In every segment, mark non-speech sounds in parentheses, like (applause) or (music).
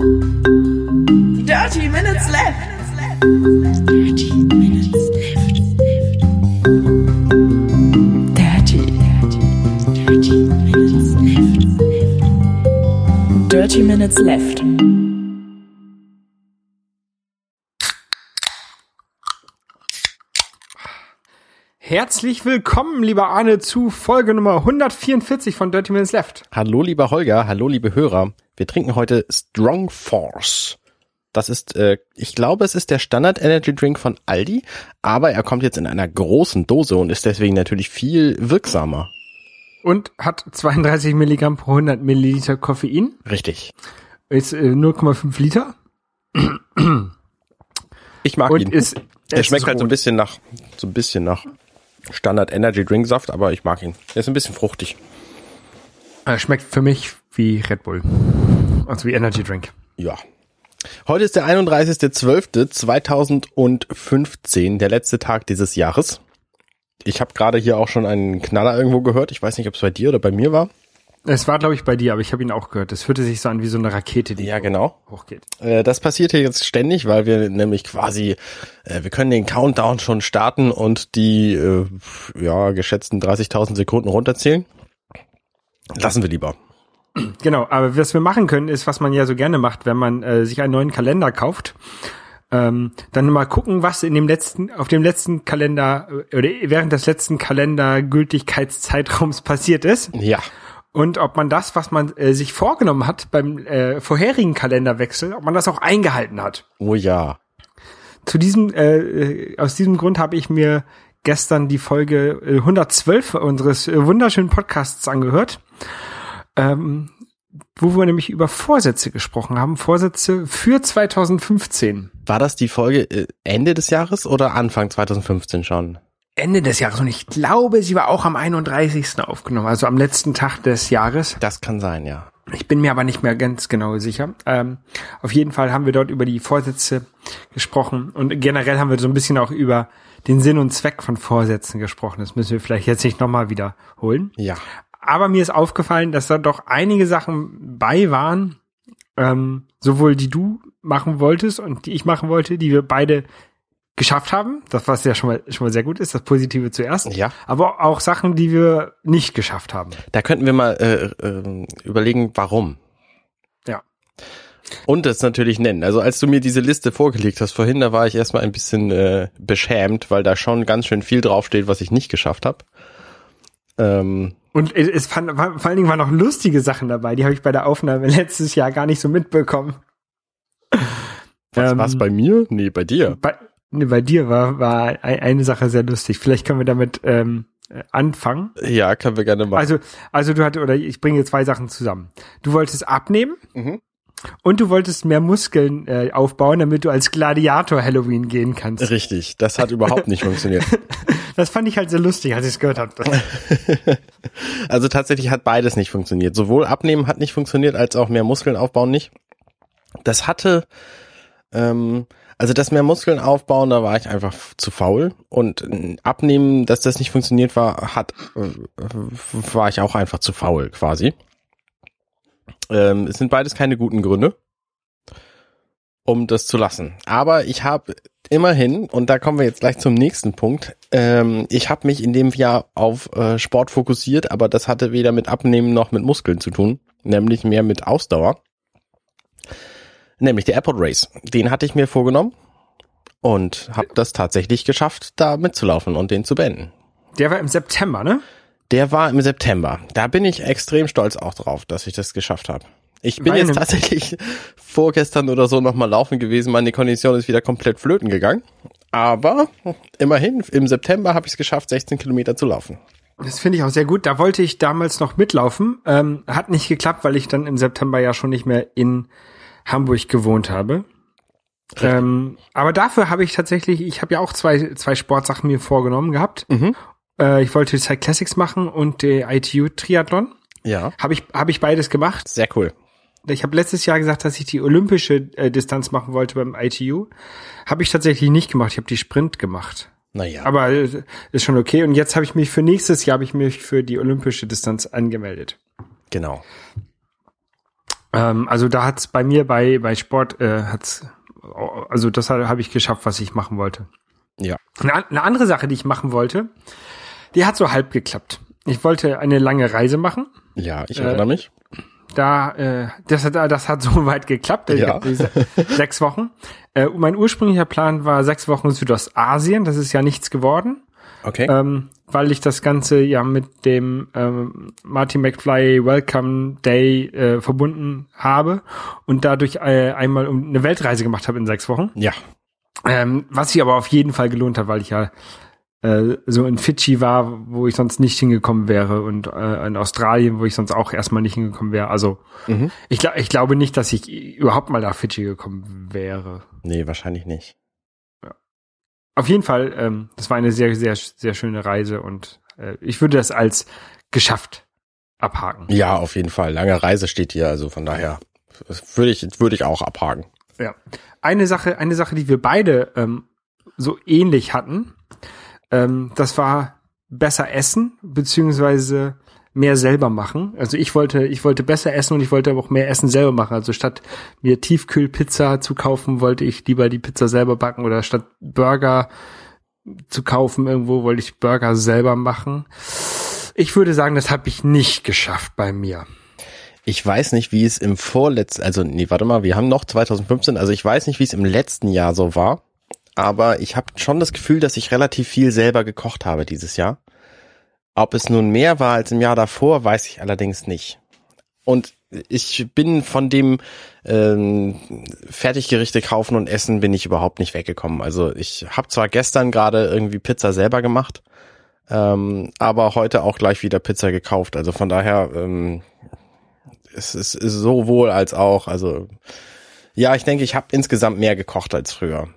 Dirty Minutes Left. Dirty Minutes Left. Dirty, dirty, dirty Minutes Left. Dirty Minutes Left. Herzlich willkommen, lieber Arne, zu Folge Nummer 144 von Dirty Minutes Left. Hallo lieber Holger, hallo liebe Hörer. Wir trinken heute Strong Force. Das ist, äh, ich glaube, es ist der Standard Energy Drink von Aldi, aber er kommt jetzt in einer großen Dose und ist deswegen natürlich viel wirksamer. Und hat 32 Milligramm pro 100 Milliliter Koffein. Richtig. Ist äh, 0,5 Liter. Ich mag Und ihn. ist, er schmeckt ist halt so ein bisschen nach, so ein bisschen nach Standard Energy Drink Saft, aber ich mag ihn. Er ist ein bisschen fruchtig. Äh, schmeckt für mich wie Red Bull. Also wie Energy Drink. Ja. Heute ist der 31.12.2015, der letzte Tag dieses Jahres. Ich habe gerade hier auch schon einen Knaller irgendwo gehört. Ich weiß nicht, ob es bei dir oder bei mir war. Es war, glaube ich, bei dir, aber ich habe ihn auch gehört. Das hörte sich so an wie so eine Rakete, die Ja, genau. hochgeht. Äh, das passiert hier jetzt ständig, weil wir nämlich quasi, äh, wir können den Countdown schon starten und die äh, ja geschätzten 30.000 Sekunden runterzählen. Lassen wir lieber. Genau, aber was wir machen können, ist, was man ja so gerne macht, wenn man äh, sich einen neuen Kalender kauft. Ähm, dann mal gucken, was in dem letzten, auf dem letzten Kalender äh, oder während des letzten Kalendergültigkeitszeitraums (laughs) passiert ist. Ja. Und ob man das, was man äh, sich vorgenommen hat beim äh, vorherigen Kalenderwechsel, ob man das auch eingehalten hat. Oh ja. Zu diesem, äh, äh, aus diesem Grund habe ich mir gestern die Folge äh, 112 unseres äh, wunderschönen Podcasts angehört, ähm, wo wir nämlich über Vorsätze gesprochen haben, Vorsätze für 2015. War das die Folge äh, Ende des Jahres oder Anfang 2015 schon? Ende des Jahres und ich glaube, sie war auch am 31. aufgenommen, also am letzten Tag des Jahres. Das kann sein, ja. Ich bin mir aber nicht mehr ganz genau sicher. Ähm, auf jeden Fall haben wir dort über die Vorsätze gesprochen und generell haben wir so ein bisschen auch über den Sinn und Zweck von Vorsätzen gesprochen. Das müssen wir vielleicht jetzt nicht nochmal wiederholen. Ja. Aber mir ist aufgefallen, dass da doch einige Sachen bei waren, ähm, sowohl die du machen wolltest und die ich machen wollte, die wir beide geschafft haben. Das was ja schon mal schon mal sehr gut ist, das Positive zuerst. Ja. Aber auch Sachen, die wir nicht geschafft haben. Da könnten wir mal äh, äh, überlegen, warum. Ja. Und das natürlich nennen. Also als du mir diese Liste vorgelegt hast vorhin, da war ich erstmal ein bisschen äh, beschämt, weil da schon ganz schön viel draufsteht, was ich nicht geschafft habe. Ähm, Und es fand, war, vor allen Dingen waren noch lustige Sachen dabei, die habe ich bei der Aufnahme (laughs) letztes Jahr gar nicht so mitbekommen. was Ähm, war's bei mir? Nee, bei dir. Bei, bei dir war, war ein- eine Sache sehr lustig. Vielleicht können wir damit ähm, äh, anfangen. Ja, können wir gerne machen. Also, also du hattest, oder ich bringe zwei Sachen zusammen. Du wolltest abnehmen Mhm. und du wolltest mehr Muskeln äh, aufbauen, damit du als Gladiator Halloween gehen kannst. Richtig, das hat überhaupt nicht funktioniert. (laughs) Das fand ich halt sehr lustig, als ich es gehört habe. (laughs) Also tatsächlich hat beides nicht funktioniert. Sowohl abnehmen hat nicht funktioniert, als auch mehr Muskeln aufbauen nicht. Das hatte, ähm, also das mehr Muskeln aufbauen, da war ich einfach zu faul. Und äh, abnehmen, dass das nicht funktioniert war, hat, äh, war ich auch einfach zu faul quasi. Ähm, es sind beides keine guten Gründe, um das zu lassen. Aber ich habe immerhin, und da kommen wir jetzt gleich zum nächsten Punkt, ähm, ich habe mich in dem Jahr auf äh, Sport fokussiert, aber das hatte weder mit Abnehmen noch mit Muskeln zu tun, nämlich mehr mit Ausdauer. Nämlich der Airport Race. Den hatte ich mir vorgenommen und habe das tatsächlich geschafft, da mitzulaufen und den zu beenden. Der war im September, ne? Der war im September. Da bin ich extrem stolz auch drauf, dass ich das geschafft habe. Ich bin Bei jetzt tatsächlich (laughs) vorgestern oder so nochmal laufen gewesen. Meine Kondition ist wieder komplett flöten gegangen. Aber immerhin, im September habe ich es geschafft, 16 Kilometer zu laufen. Das finde ich auch sehr gut. Da wollte ich damals noch mitlaufen. Ähm, hat nicht geklappt, weil ich dann im September ja schon nicht mehr in Hamburg gewohnt habe. Ähm, aber dafür habe ich tatsächlich, ich habe ja auch zwei, zwei Sportsachen mir vorgenommen gehabt. Mhm. Äh, ich wollte Cycle Classics machen und der ITU Triathlon. Ja, Habe ich, habe ich beides gemacht. sehr cool. Ich habe letztes Jahr gesagt, dass ich die olympische äh, Distanz machen wollte beim ITU. Habe ich tatsächlich nicht gemacht. Ich habe die Sprint gemacht. Naja, Aber äh, ist schon okay. Und jetzt habe ich mich für nächstes Jahr habe ich mich für die olympische Distanz angemeldet. genau. Ähm, also da hat's bei mir bei bei Sport äh, hat's also das habe ich geschafft, was ich machen wollte. Ja. Eine, eine andere Sache, die ich machen wollte, die hat so halb geklappt. Ich wollte eine lange Reise machen. Ja, ich erinnere mich. Da, äh, das hat, das hat (laughs) so weit geklappt. Ja. sechs Wochen. Äh, mein ursprünglicher Plan war sechs Wochen Südostasien. Das ist ja nichts geworden, Okay. ähm, weil ich das Ganze ja mit dem ähm, Marty McFly Welcome Day äh, verbunden habe und dadurch äh, einmal um eine Weltreise gemacht habe in sechs Wochen. ja. Ähm, was sich aber auf jeden Fall gelohnt hat, weil ich ja äh, so in Fidschi war, wo ich sonst nicht hingekommen wäre und äh, in Australien, wo ich sonst auch erstmal nicht hingekommen wäre. Also Mhm. ich, ich glaube nicht, dass ich überhaupt mal nach Fidschi gekommen wäre. Nee, wahrscheinlich nicht. Auf jeden Fall, ähm, das war eine sehr, sehr, sehr schöne Reise und äh, ich würde das als geschafft abhaken. Ja, auf jeden Fall. Lange Reise steht hier, also von daher würde ich, würde ich auch abhaken. Ja. Eine Sache, eine Sache, die wir beide ähm, so ähnlich hatten, ähm, das war besser essen, beziehungsweise mehr selber machen. Also ich wollte, ich wollte besser essen und ich wollte aber auch mehr Essen selber machen. Also statt mir Tiefkühlpizza zu kaufen, wollte ich lieber die Pizza selber backen oder statt Burger zu kaufen irgendwo, wollte ich Burger selber machen. Ich würde sagen, das habe ich nicht geschafft bei mir. Ich weiß nicht, wie es im vorletzten, also nee, warte mal, wir haben noch 2015, also ich weiß nicht, wie es im letzten Jahr so war, aber ich habe schon das Gefühl, dass ich relativ viel selber gekocht habe dieses Jahr. Ob es nun mehr war als im Jahr davor, weiß ich allerdings nicht. Und ich bin von dem ähm, Fertiggerichte kaufen und essen bin ich überhaupt nicht weggekommen. Also ich habe zwar gestern gerade irgendwie Pizza selber gemacht, ähm, aber heute auch gleich wieder Pizza gekauft. Also von daher ähm, es ist, sowohl als auch. Also ja, ich denke, ich habe insgesamt mehr gekocht als früher.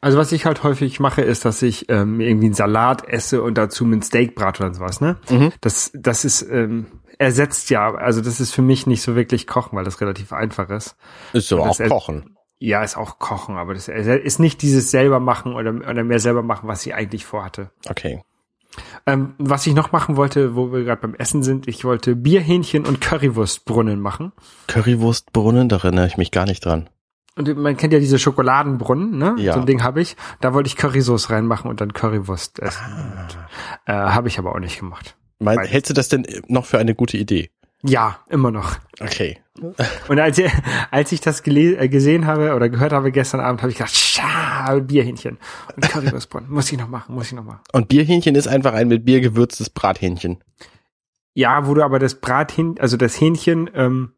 Also was ich halt häufig mache, ist, dass ich ähm, irgendwie einen Salat esse und dazu mit Steak brate oder sowas, ne? Das, das ist ähm, ersetzt ja, also das ist für mich nicht so wirklich Kochen, weil das relativ einfach ist. Ist aber auch Kochen. Ja, ist auch Kochen, aber das ist nicht dieses selber machen oder, oder mehr selber machen, was ich eigentlich vorhatte. Okay. Ähm, was ich noch machen wollte, wo wir gerade beim Essen sind, ich wollte Bierhähnchen und Currywurstbrunnen machen. Currywurstbrunnen, da erinnere ich mich gar nicht dran. Und man kennt ja diese Schokoladenbrunnen, ne? Ja. So ein Ding habe ich. Da wollte ich Currysauce reinmachen und dann Currywurst essen. Ah. Äh, habe ich aber auch nicht gemacht. Mein, hältst du das denn noch für eine gute Idee? Ja, immer noch. Okay. Und als, als ich das äh, gesehen habe oder gehört habe gestern Abend, habe ich gedacht, scha, Bierhähnchen und Currywurstbrunnen. muss ich noch machen, muss ich noch machen. Und Bierhähnchen ist einfach ein mit Bier gewürztes Brathähnchen. Ja, wo du aber das Brathähnchen, also das Hähnchen ähm,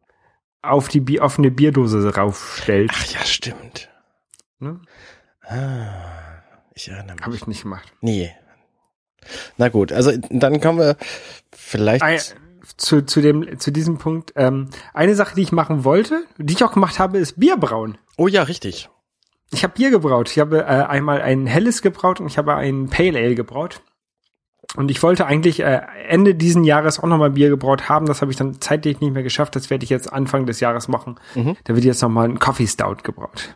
auf die Bier, offene Bierdose raufstellst. Ach ja, stimmt. Ne? Ah, ich erinnere mich. Habe ich nicht gemacht. Nee. Na gut, also dann kommen wir vielleicht. Ein, zu, zu, dem, zu diesem Punkt. Ähm, eine Sache, die ich machen wollte, die ich auch gemacht habe, ist Bier brauen. oh ja, richtig. Ich habe Bier gebraut. Ich habe äh, einmal ein helles gebraut und ich habe ein Pale Ale gebraut. Und ich wollte eigentlich äh, Ende diesen Jahres auch nochmal Bier gebraut haben. Das habe ich dann zeitlich nicht mehr geschafft. Das werde ich jetzt Anfang des Jahres machen. Mhm. Da wird jetzt nochmal ein Coffee Stout gebraut.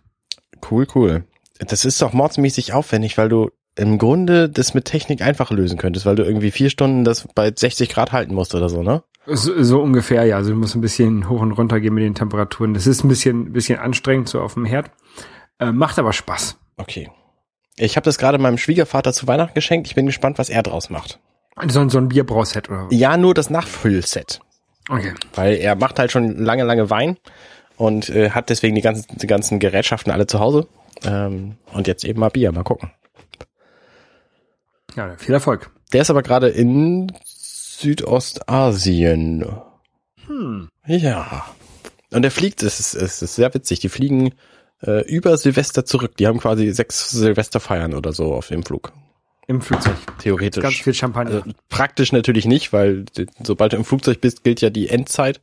Cool, cool. Das ist doch mordsmäßig aufwendig, weil du im Grunde das mit Technik einfach lösen könntest, weil du irgendwie vier Stunden das bei 60 Grad halten musst oder so, ne? So, so ungefähr, ja. Also du musst ein bisschen hoch und runter gehen mit den Temperaturen. Das ist ein bisschen, bisschen anstrengend so auf dem Herd. Äh, macht aber Spaß. Okay. Ich habe das gerade meinem Schwiegervater zu Weihnachten geschenkt. Ich bin gespannt, was er draus macht. So, so ein Bierbrauset oder Ja, nur das Nachfüllset. Okay. Weil er macht halt schon lange, lange Wein und äh, hat deswegen die ganzen, die ganzen Gerätschaften alle zu Hause. Ähm, und jetzt eben mal Bier, mal gucken. Ja, viel Erfolg. Der ist aber gerade in Südostasien. Hm. Ja. Und er fliegt, es ist, es ist sehr witzig, die fliegen äh, über Silvester zurück. Die haben quasi sechs Silvesterfeiern oder so auf dem Flug. Im Flugzeug. Theoretisch. Ganz viel Champagner. Also, praktisch natürlich nicht, weil sobald du im Flugzeug bist, gilt ja die Endzeit.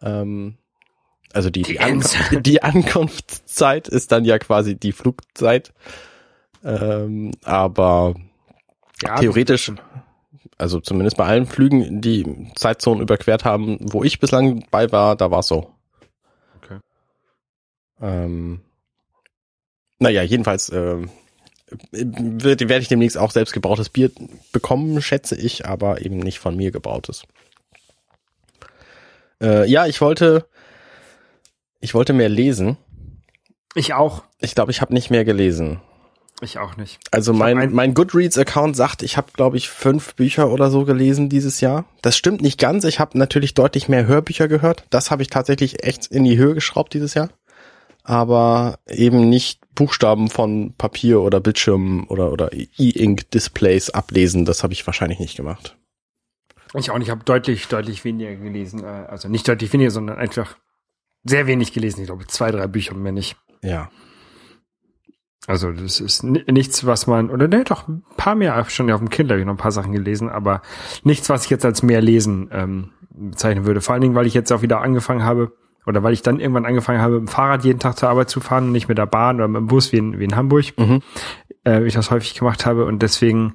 Ähm, also die, Die die, An Endzeit. die Ankunftszeit ist dann ja quasi die Flugzeit. Ähm, aber ja, theoretisch, also zumindest bei allen Flügen, die Zeitzonen überquert haben, wo ich bislang bei war, da war es so. Ähm, naja, jedenfalls ähm, wird- werde ich demnächst auch selbst gebrautes Bier bekommen, schätze ich, aber eben nicht von mir gebrautes. Äh, ja, ich wollte Ich wollte mehr lesen. Ich auch. Ich glaube, ich habe nicht mehr gelesen. Ich auch nicht. Also mein, ein- mein Goodreads-Account sagt, ich habe, glaube ich, fünf Bücher oder so gelesen dieses Jahr. Das stimmt nicht ganz. Ich habe natürlich deutlich mehr Hörbücher gehört. Das habe ich tatsächlich echt in die Höhe geschraubt dieses Jahr. Aber eben nicht Buchstaben von Papier oder Bildschirmen oder, oder E-Ink-Displays ablesen. Das habe ich wahrscheinlich nicht gemacht. Ich auch nicht. Ich habe deutlich, deutlich weniger gelesen. äh, Also nicht deutlich weniger, sondern einfach sehr wenig gelesen. Ich glaube, zwei, drei Bücher mehr nicht. Ja. Also das ist ni- nichts, was man, oder ne, doch ein paar mehr, schon auf dem Kind habe ich noch ein paar Sachen gelesen, aber nichts, was ich jetzt als mehr lesen ähm, bezeichnen würde. Vor allen Dingen, weil ich jetzt auch wieder angefangen habe, oder weil ich dann irgendwann angefangen habe, mit dem Fahrrad jeden Tag zur Arbeit zu fahren und nicht mit der Bahn oder mit dem Bus wie in, wie in Hamburg, Mhm. äh, wie ich das häufig gemacht habe und deswegen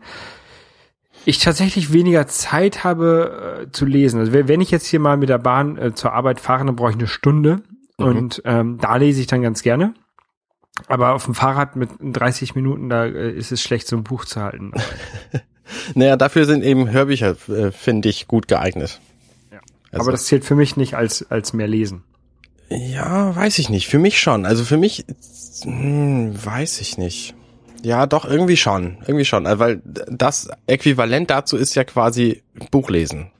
ich tatsächlich weniger Zeit habe äh, zu lesen. Also wenn wenn ich jetzt hier mal mit der Bahn äh, zur Arbeit fahre, dann brauche ich eine Stunde Mhm. und ähm, da lese ich dann ganz gerne. Aber auf dem Fahrrad mit 30 Minuten, da äh, ist es schlecht, so ein Buch zu halten. (laughs) Naja, dafür sind eben Hörbücher, äh, finde ich, gut geeignet. Ja. Also- Aber das zählt für mich nicht als, als mehr lesen. Ja, weiß ich nicht. Für mich schon. Also für mich, hm, weiß ich nicht. Ja, doch, irgendwie schon. Irgendwie schon. Also, weil das Äquivalent dazu ist ja quasi Buchlesen.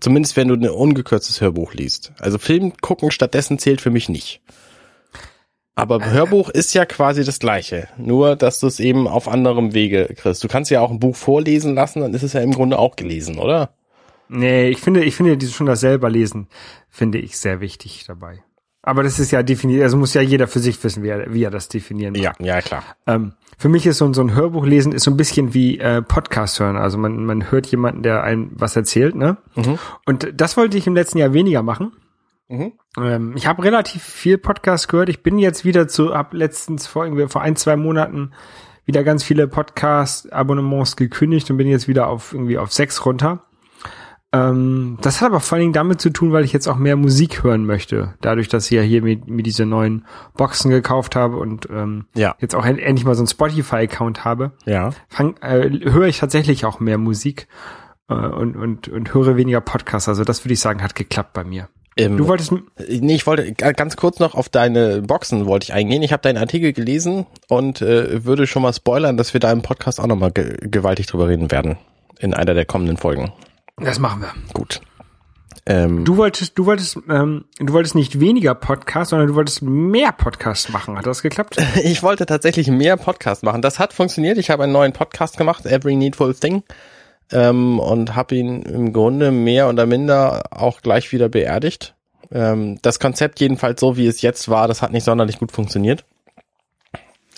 Zumindest wenn du ein ungekürztes Hörbuch liest. Also Film gucken stattdessen zählt für mich nicht. Aber Hörbuch ist ja quasi das Gleiche. Nur, dass du es eben auf anderem Wege kriegst. Du kannst ja auch ein Buch vorlesen lassen, dann ist es ja im Grunde auch gelesen, oder? Nee, ich finde, ich finde dieses schon das selber lesen, finde ich sehr wichtig dabei. Aber das ist ja definiert, also muss ja jeder für sich wissen, wie er, wie er das definieren mag. Ja, ja, klar. Ähm, für mich ist so, ein- so ein Hörbuch lesen ist so ein bisschen wie äh, Podcast hören. Also man, man hört jemanden, der einem was erzählt, ne? Und das wollte ich im letzten Jahr weniger machen. Mhm. Ähm, ich habe relativ viel Podcast gehört. Ich bin jetzt wieder zu, hab letztens vor irgendwie vor ein, zwei Monaten wieder ganz viele Podcast-Abonnements gekündigt und bin jetzt wieder auf irgendwie auf sechs runter. Ähm, das hat aber vor allen Dingen damit zu tun, weil ich jetzt auch mehr Musik hören möchte. Dadurch, dass ich ja hier mir, mir diese neuen Boxen gekauft habe und ähm, Ja. jetzt auch en- endlich mal so einen Spotify-Account habe, Ja. fang, äh, höre ich tatsächlich auch mehr Musik äh, und, und, und höre weniger Podcasts. Also das würde ich sagen, hat geklappt bei mir. Ähm, Du wolltest, m- Nee, ich wollte g- ganz kurz noch auf deine Boxen wollte ich eingehen. Ich habe deinen Artikel gelesen und äh, würde schon mal spoilern, dass wir da im Podcast auch nochmal ge gewaltig drüber reden werden. In einer der kommenden Folgen. Das machen wir. Gut. Ähm, Du wolltest, du wolltest, ähm, du wolltest nicht weniger Podcasts, sondern du wolltest mehr Podcasts machen. Hat das geklappt? (laughs) ich wollte tatsächlich mehr Podcast machen. Das hat funktioniert. Ich habe einen neuen Podcast gemacht, Every Needful Thing. Ähm, und habe ihn im Grunde mehr oder minder auch gleich wieder beerdigt. Ähm, das Konzept jedenfalls so, wie es jetzt war, das hat nicht sonderlich gut funktioniert.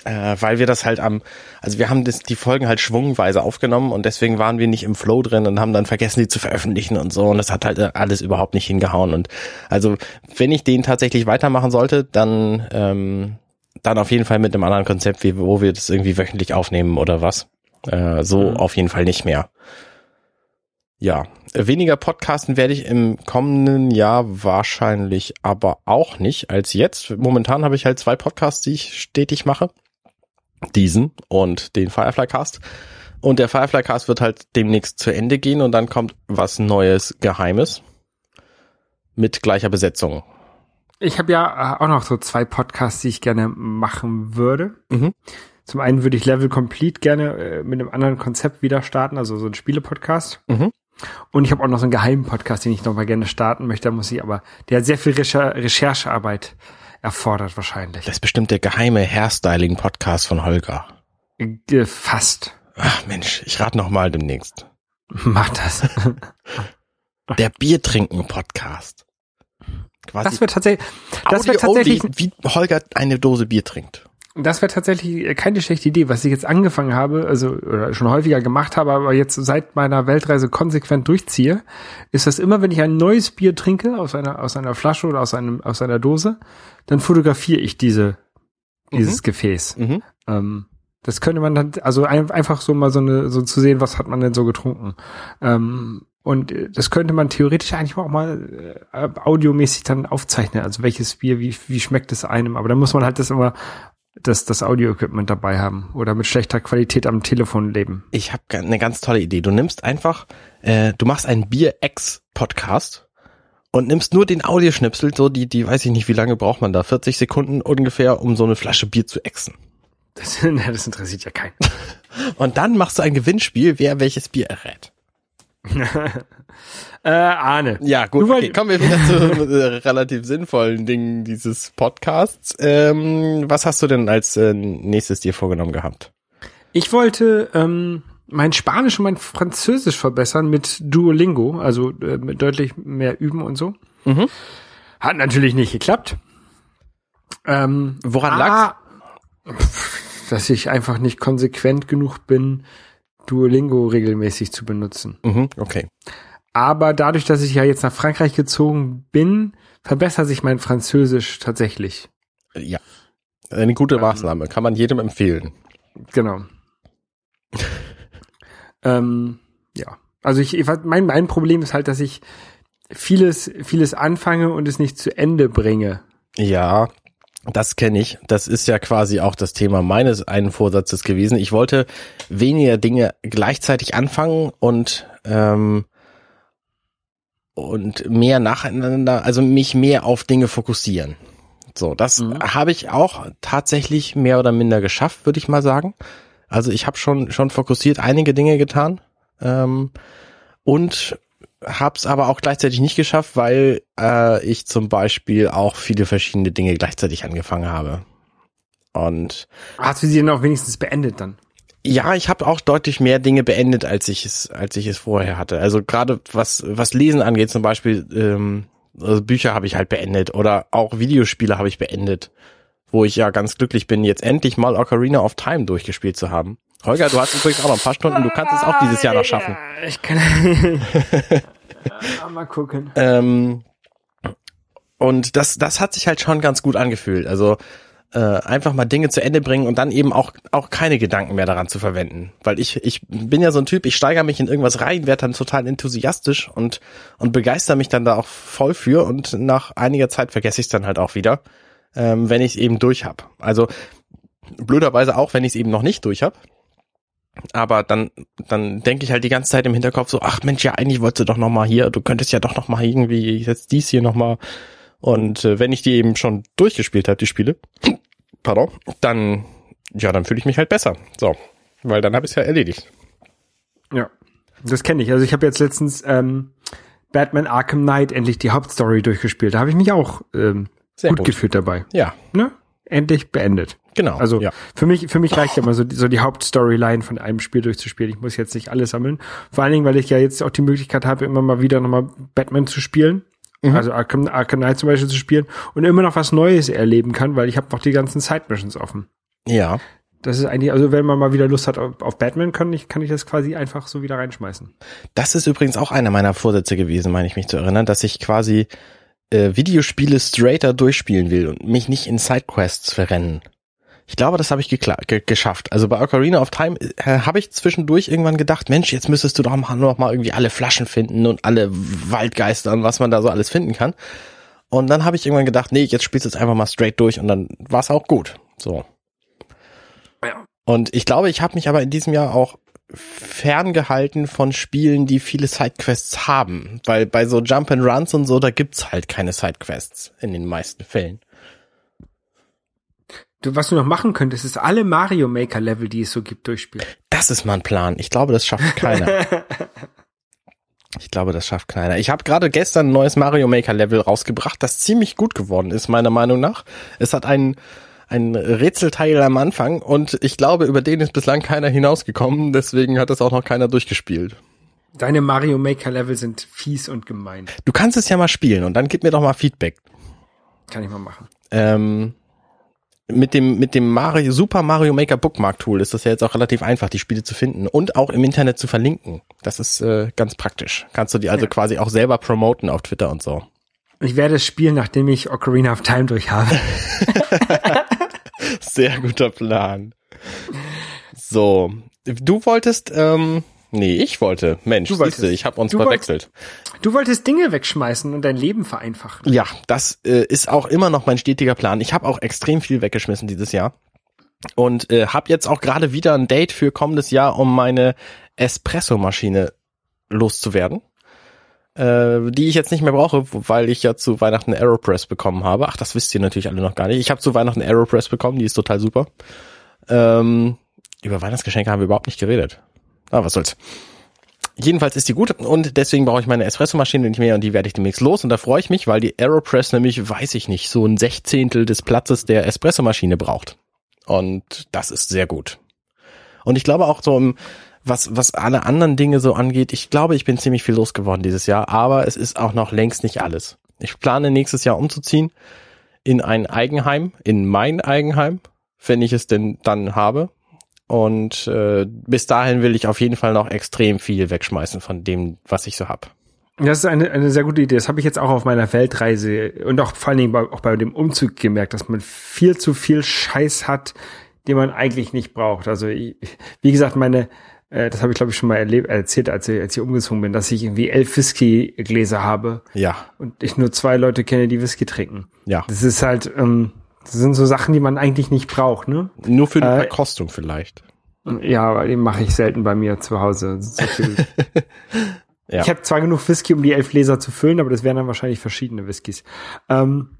Äh, weil wir das halt am, also wir haben das, die Folgen halt schwungweise aufgenommen und deswegen waren wir nicht im Flow drin und haben dann vergessen, die zu veröffentlichen und so und das hat halt alles überhaupt nicht hingehauen und also wenn ich den tatsächlich weitermachen sollte, dann ähm, dann auf jeden Fall mit einem anderen Konzept, wie, wo wir das irgendwie wöchentlich aufnehmen oder was. Äh, so Mhm. auf jeden Fall nicht mehr. Ja, weniger Podcasten werde ich im kommenden Jahr wahrscheinlich aber auch nicht als jetzt. Momentan habe ich halt zwei Podcasts, die ich stetig mache. Diesen und den Firefly Cast. Und der Firefly Cast wird halt demnächst zu Ende gehen und dann kommt was Neues, Geheimes. Mit gleicher Besetzung. Ich habe ja äh, auch noch so zwei Podcasts, die ich gerne machen würde. Mhm. Zum einen würde ich Level Complete gerne äh, mit einem anderen Konzept wieder starten, also so ein Spiele-Podcast. Mhm. Und ich habe auch noch so einen geheimen Podcast, den ich noch mal gerne starten möchte. Da muss ich aber, der hat sehr viel Recher Recherchearbeit erfordert wahrscheinlich. Das ist bestimmt der geheime Hairstyling-Podcast von Holger. Fast. Ach Mensch, ich rate noch mal demnächst. Mach das. (laughs) Der Biertrinken-Podcast. Quasi Das wird tatsächlich, das wird tatsächlich, wie Holger eine Dose Bier trinkt. Das wäre tatsächlich keine schlechte Idee, was ich jetzt angefangen habe, also oder schon häufiger gemacht habe, aber jetzt seit meiner Weltreise konsequent durchziehe, ist das immer, wenn ich ein neues Bier trinke aus einer aus einer Flasche oder aus einem aus einer Dose, dann fotografiere ich diese dieses Gefäß. Mhm. Ähm, das könnte man dann, also ein, einfach so mal so eine, so zu sehen, was hat man denn so getrunken. Ähm, und äh, das könnte man theoretisch eigentlich auch mal äh, audiomäßig dann aufzeichnen. Also welches Bier, wie, wie schmeckt es einem. Aber da muss man halt das immer, das, das Audio-Equipment dabei haben. Oder mit schlechter Qualität am Telefon leben. Ich habe eine ganz tolle Idee. Du nimmst einfach, äh, du machst einen Bier-Ex-Podcast und nimmst nur den Audioschnipsel, so die, die weiß ich nicht, wie lange braucht man da, 40 Sekunden ungefähr, um so eine Flasche Bier zu exen. Das, (laughs) das interessiert ja keinen. Und dann machst du ein Gewinnspiel, wer welches Bier errät. (laughs) Äh, Arne. Ja, gut, okay, kommen wir wieder zu äh, relativ sinnvollen Dingen dieses Podcasts. Ähm, was hast du denn als äh, nächstes dir vorgenommen gehabt? Ich wollte ähm, mein Spanisch und mein Französisch verbessern mit Duolingo, also äh, mit deutlich mehr üben und so. Mhm. Hat natürlich nicht geklappt. Ähm, Woran ah, lag's? Dass ich einfach nicht konsequent genug bin, Duolingo regelmäßig zu benutzen. Mhm, okay. Aber dadurch, dass ich ja jetzt nach Frankreich gezogen bin, verbessert sich mein Französisch tatsächlich. Ja. Eine gute Maßnahme, kann man jedem empfehlen. Genau. ähm, ja. Also ich, ich mein, mein Problem ist halt, dass ich vieles, vieles anfange und es nicht zu Ende bringe. Ja, das kenne ich. Das ist ja quasi auch das Thema meines einen Vorsatzes gewesen. Ich wollte weniger Dinge gleichzeitig anfangen und ähm, und mehr nacheinander, also mich mehr auf Dinge fokussieren. So, das Mhm. habe ich auch tatsächlich mehr oder minder geschafft, würde ich mal sagen. Also ich habe schon schon fokussiert einige Dinge getan ähm, und hab's aber auch gleichzeitig nicht geschafft, weil äh, ich zum Beispiel auch viele verschiedene Dinge gleichzeitig angefangen habe. Und Hast du sie denn auch wenigstens beendet dann? Ja, ich habe auch deutlich mehr Dinge beendet, als ich es, als ich es vorher hatte. Also gerade was was Lesen angeht, zum Beispiel ähm, also Bücher habe ich halt beendet oder auch Videospiele habe ich beendet, wo ich ja ganz glücklich bin, jetzt endlich mal Ocarina of Time durchgespielt zu haben. Holger, du hast übrigens auch noch ein paar Stunden, du kannst es auch dieses Jahr noch schaffen. Ja, ich kann. ja, mal gucken. Ähm, und das, das hat sich halt schon ganz gut angefühlt. Also äh, einfach mal Dinge zu Ende bringen und dann eben auch auch keine Gedanken mehr daran zu verwenden, weil ich ich bin ja so ein Typ, ich steigere mich in irgendwas rein, werde dann total enthusiastisch und und begeister mich dann da auch voll für und nach einiger Zeit vergesse ich es dann halt auch wieder, ähm, wenn ich es eben durch habe. Also blöderweise auch, wenn ich es eben noch nicht durch habe. Aber dann, dann denke ich halt die ganze Zeit im Hinterkopf so, ach Mensch, ja, eigentlich wolltest du doch noch mal hier, du könntest ja doch noch mal irgendwie jetzt dies hier noch mal. Und äh, wenn ich die eben schon durchgespielt habe, die Spiele, pardon, dann, ja, dann fühle ich mich halt besser. So, weil dann habe ich es ja erledigt. Ja, das kenne ich. Also ich habe jetzt letztens ähm, Batman Arkham Knight endlich die Hauptstory durchgespielt. Da habe ich mich auch ähm, Sehr gut, gut. gefühlt dabei. Ja, Ne? Endlich beendet. genau. Also ja. für mich, für mich reicht ja immer so, die- so die Hauptstoryline von einem Spiel durchzuspielen. Ich muss jetzt nicht alles sammeln. Vor allen Dingen, weil ich ja jetzt auch die Möglichkeit habe, immer mal wieder nochmal Batman zu spielen. Mhm. Also Arkham, Arkham Knight zum Beispiel zu spielen und immer noch was Neues erleben kann, weil ich habe noch die ganzen Side-Missions offen. ja. Das ist eigentlich, also wenn man mal wieder Lust hat auf, auf Batman, kann ich, kann ich das quasi einfach so wieder reinschmeißen. Das ist übrigens auch einer meiner Vorsätze gewesen, meine ich mich zu erinnern, dass ich quasi äh, Videospiele straighter durchspielen will und mich nicht in Sidequests verrennen. Ich glaube, das habe ich ge geschafft. Also bei Ocarina of Time äh, habe ich zwischendurch irgendwann gedacht, Mensch, jetzt müsstest du doch mal, noch mal irgendwie alle Flaschen finden und alle Waldgeister und was man da so alles finden kann. Und dann habe ich irgendwann gedacht, nee, jetzt spielst du es einfach mal straight durch und dann war es auch gut. So. Ja. Und ich glaube, ich habe mich aber in diesem Jahr auch ferngehalten von Spielen, die viele Sidequests haben. Weil bei so Jump and Runs und so, da gibt's halt keine Sidequests in den meisten Fällen. Du, was du noch machen könntest, ist alle Mario Maker Level, die es so gibt, durchspielen. Das ist mein Plan. Ich glaube, das schafft keiner. (laughs) Ich glaube, das schafft keiner. Ich habe gerade gestern ein neues Mario Maker Level rausgebracht, das ziemlich gut geworden ist, meiner Meinung nach. Es hat einen ein Rätselteil am Anfang und ich glaube, über den ist bislang keiner hinausgekommen, deswegen hat es auch noch keiner durchgespielt. Deine Mario Maker Level sind fies und gemein. Du kannst es ja mal spielen und dann gib mir doch mal Feedback. Kann ich mal machen. Ähm, mit dem, mit dem Mario, Super Mario Maker Bookmark Tool ist das ja jetzt auch relativ einfach, die Spiele zu finden und auch im Internet zu verlinken. Das ist äh, ganz praktisch. Kannst du die also Ja. quasi auch selber promoten auf Twitter und so. Ich werde es spielen, nachdem ich Ocarina of Time durch habe. (laughs) Sehr guter Plan. So, du wolltest, ähm, nee, ich wollte. Mensch, Du wolltest. ich habe uns Du verwechselt. Du wolltest Dinge wegschmeißen und dein Leben vereinfachen. Ja, das äh, ist auch immer noch mein stetiger Plan. Ich habe auch extrem viel weggeschmissen dieses Jahr und äh, habe jetzt auch gerade wieder ein Date für kommendes Jahr, um meine Espresso-Maschine loszuwerden. äh, die ich jetzt nicht mehr brauche, weil ich ja zu Weihnachten Aeropress bekommen habe. Ach, das wisst ihr natürlich alle noch gar nicht. Ich habe zu Weihnachten Aeropress bekommen, die ist total super. Ähm, über Weihnachtsgeschenke haben wir überhaupt nicht geredet. Aber was soll's. Jedenfalls ist die gut und deswegen brauche ich meine Espressomaschine nicht mehr und die werde ich demnächst los und da freue ich mich, weil die Aeropress nämlich, weiß ich nicht, so ein Sechzehntel des Platzes der Espressomaschine braucht. Und das ist sehr gut. Und ich glaube auch so im, was, was alle anderen Dinge so angeht, ich glaube, ich bin ziemlich viel losgeworden dieses Jahr, aber es ist auch noch längst nicht alles. Ich plane nächstes Jahr umzuziehen in ein Eigenheim, in mein Eigenheim, wenn ich es denn dann habe. Und äh, bis dahin will ich auf jeden Fall noch extrem viel wegschmeißen von dem, was ich so hab. Das ist eine, eine sehr gute Idee. Das habe ich jetzt auch auf meiner Weltreise und auch vor allen Dingen bei, auch bei dem Umzug gemerkt, dass man viel zu viel Scheiß hat, den man eigentlich nicht braucht. Also ich, wie gesagt, meine, äh, das habe ich glaube ich schon mal erlebt, erzählt, als ich, als ich umgezogen bin, dass ich irgendwie elf Whisky-Gläser habe Ja, und ich nur zwei Leute kenne, die Whisky trinken. ja. Das ist halt, ähm, das sind so Sachen, die man eigentlich nicht braucht, ne? Nur für die Äh, Verkostung vielleicht. Ja, aber den mache ich selten bei mir zu Hause. So. (laughs) Ja. Ich habe zwar genug Whisky, um die elf Gläser zu füllen, aber das wären dann wahrscheinlich verschiedene Whiskys. Ähm,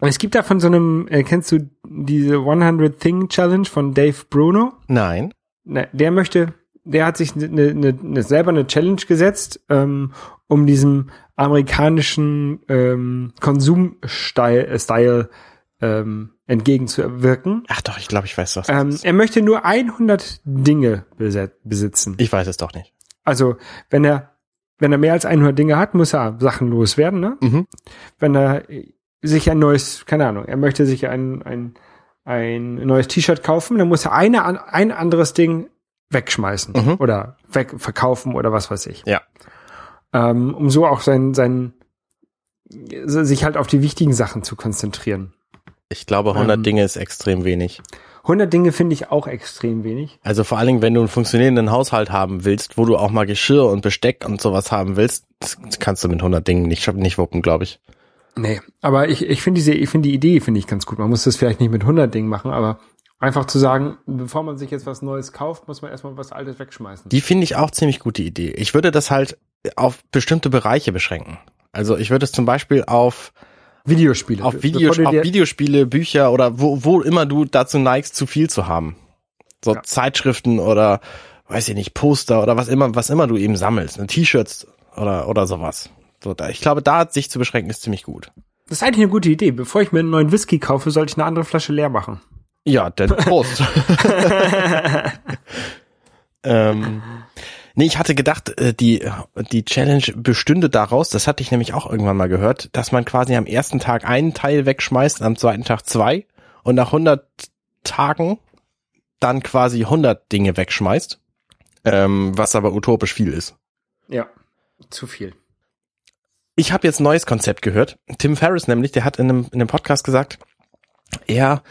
es gibt da von so einem, äh, kennst du diese 100 Thing Challenge von Dave Bruno? Nein. Ne, der möchte, der hat sich ne, ne, ne, selber eine Challenge gesetzt, ähm, um diesem amerikanischen ähm, Konsumstyle äh, ähm, entgegenzuwirken. Ach doch, ich glaube, ich weiß was. das Ähm, er möchte nur 100 Dinge besitzen. Ich weiß es doch nicht. Also, wenn er, wenn er mehr als 100 Dinge hat, muss er Sachen loswerden, ne? Mhm. Wenn er sich ein neues, keine Ahnung, er möchte sich ein, ein, ein neues T-Shirt kaufen, dann muss er eine, ein anderes Ding wegschmeißen Mhm. oder weg, verkaufen oder was weiß ich. Ja. Ähm, um so auch sein, sein, sich halt auf die wichtigen Sachen zu konzentrieren. Ich glaube, 100 Ähm. Dinge ist extrem wenig. 100 Dinge finde ich auch extrem wenig. Also vor allen Dingen, wenn du einen funktionierenden Haushalt haben willst, wo du auch mal Geschirr und Besteck und sowas haben willst, das kannst du mit 100 Dingen nicht, nicht wuppen, glaube ich. Nee, aber ich, ich finde diese, ich finde die Idee finde ich ganz gut. Man muss das vielleicht nicht mit 100 Dingen machen, aber einfach zu sagen, bevor man sich jetzt was Neues kauft, muss man erstmal was Altes wegschmeißen. Die finde ich auch ziemlich gute Idee. Ich würde das halt auf bestimmte Bereiche beschränken. Also ich würde es zum Beispiel auf, Videospiele. auf, Videos, auf Videospiele, Bücher oder wo, wo immer du dazu neigst, zu viel zu haben. So Ja. Zeitschriften oder, weiß ich nicht, Poster oder was immer, was immer du eben sammelst. ne, T-Shirts oder, oder sowas. So, da, ich glaube, da sich zu beschränken ist ziemlich gut. Das ist eigentlich eine gute Idee. Bevor ich mir einen neuen Whisky kaufe, sollte ich eine andere Flasche leer machen. Ja, denn Prost. (laughs) (laughs) ähm, nee, ich hatte gedacht, äh, die, die Challenge bestünde daraus, das hatte ich nämlich auch irgendwann mal gehört, dass man quasi am ersten Tag einen Teil wegschmeißt, am zweiten Tag zwei und nach 100 Tagen dann quasi 100 Dinge wegschmeißt, ähm, was aber utopisch viel ist. Ja, zu viel. Ich habe jetzt ein neues Konzept gehört. Tim Ferriss nämlich, der hat in einem, in einem Podcast gesagt, er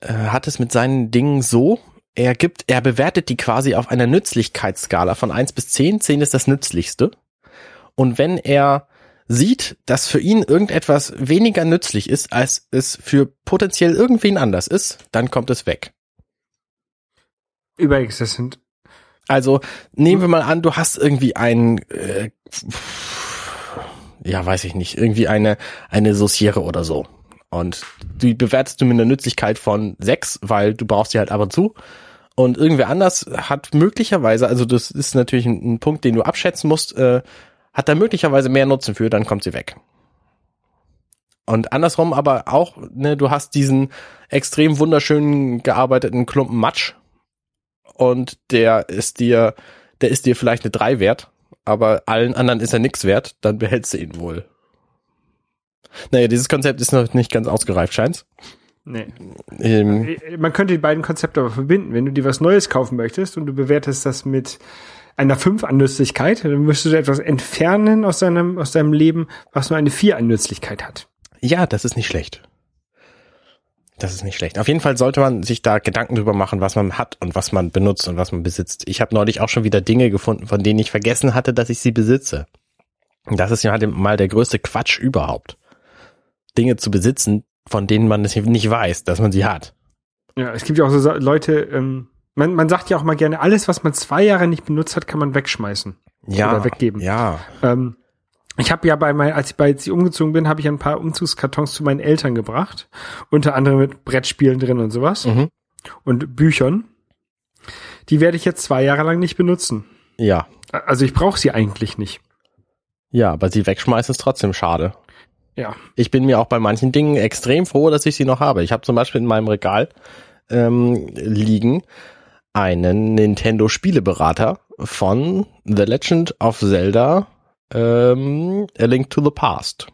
äh, hat es mit seinen Dingen so, er gibt, er bewertet die quasi auf einer Nützlichkeitsskala von 1 bis 10. 10 ist das Nützlichste. Und wenn er sieht, dass für ihn irgendetwas weniger nützlich ist, als es für potenziell irgendwen anders ist, dann kommt es weg. Übrigens, das sind, Also nehmen wir mal an, du hast irgendwie ein, äh, ja, weiß ich nicht, irgendwie eine eine Sauciere oder so. Und die bewertest du mit einer Nützlichkeit von sechs, weil du brauchst sie halt ab und zu. Und irgendwer anders hat möglicherweise, also das ist natürlich ein, ein Punkt, den du abschätzen musst, äh, hat da möglicherweise mehr Nutzen für, dann kommt sie weg. Und andersrum aber auch, ne, du hast diesen extrem wunderschönen gearbeiteten Klumpen Matsch und der ist dir, der ist dir vielleicht eine 3 wert, aber allen anderen ist er nix wert, dann behältst du ihn wohl. Naja, dieses Konzept ist noch nicht ganz ausgereift, scheint's. Nee. Ähm, Man könnte die beiden Konzepte aber verbinden. Wenn du dir was Neues kaufen möchtest und du bewertest das mit einer 5 an Nützlichkeit, dann müsstest du etwas entfernen aus deinem, aus deinem Leben, was nur eine 4 an Nützlichkeit hat. ja, das ist nicht schlecht. Das ist nicht schlecht. Auf jeden Fall sollte man sich da Gedanken drüber machen, was man hat und was man benutzt und was man besitzt. Ich habe neulich auch schon wieder Dinge gefunden, von denen ich vergessen hatte, dass ich sie besitze. Und das ist ja halt mal der größte Quatsch überhaupt. Dinge zu besitzen, von denen man es nicht weiß, dass man sie hat. Ja, es gibt ja auch so Leute, ähm, man, man sagt ja auch mal gerne, alles, was man zwei Jahre nicht benutzt hat, kann man wegschmeißen. Ja, Oder weggeben. ja. Ähm, Ich habe ja bei mein, als ich bei als ich umgezogen bin, habe ich ein paar Umzugskartons zu meinen Eltern gebracht, unter anderem mit Brettspielen drin und sowas Mhm. und Büchern. Die werde ich jetzt zwei Jahre lang nicht benutzen. Ja. Also ich brauche sie eigentlich nicht. Ja, aber sie wegschmeißen ist trotzdem schade. Ja. Ich bin mir auch bei manchen Dingen extrem froh, dass ich sie noch habe. Ich habe zum Beispiel in meinem Regal ähm, liegen einen Nintendo Spieleberater von The Legend of Zelda ähm, A Link to the Past.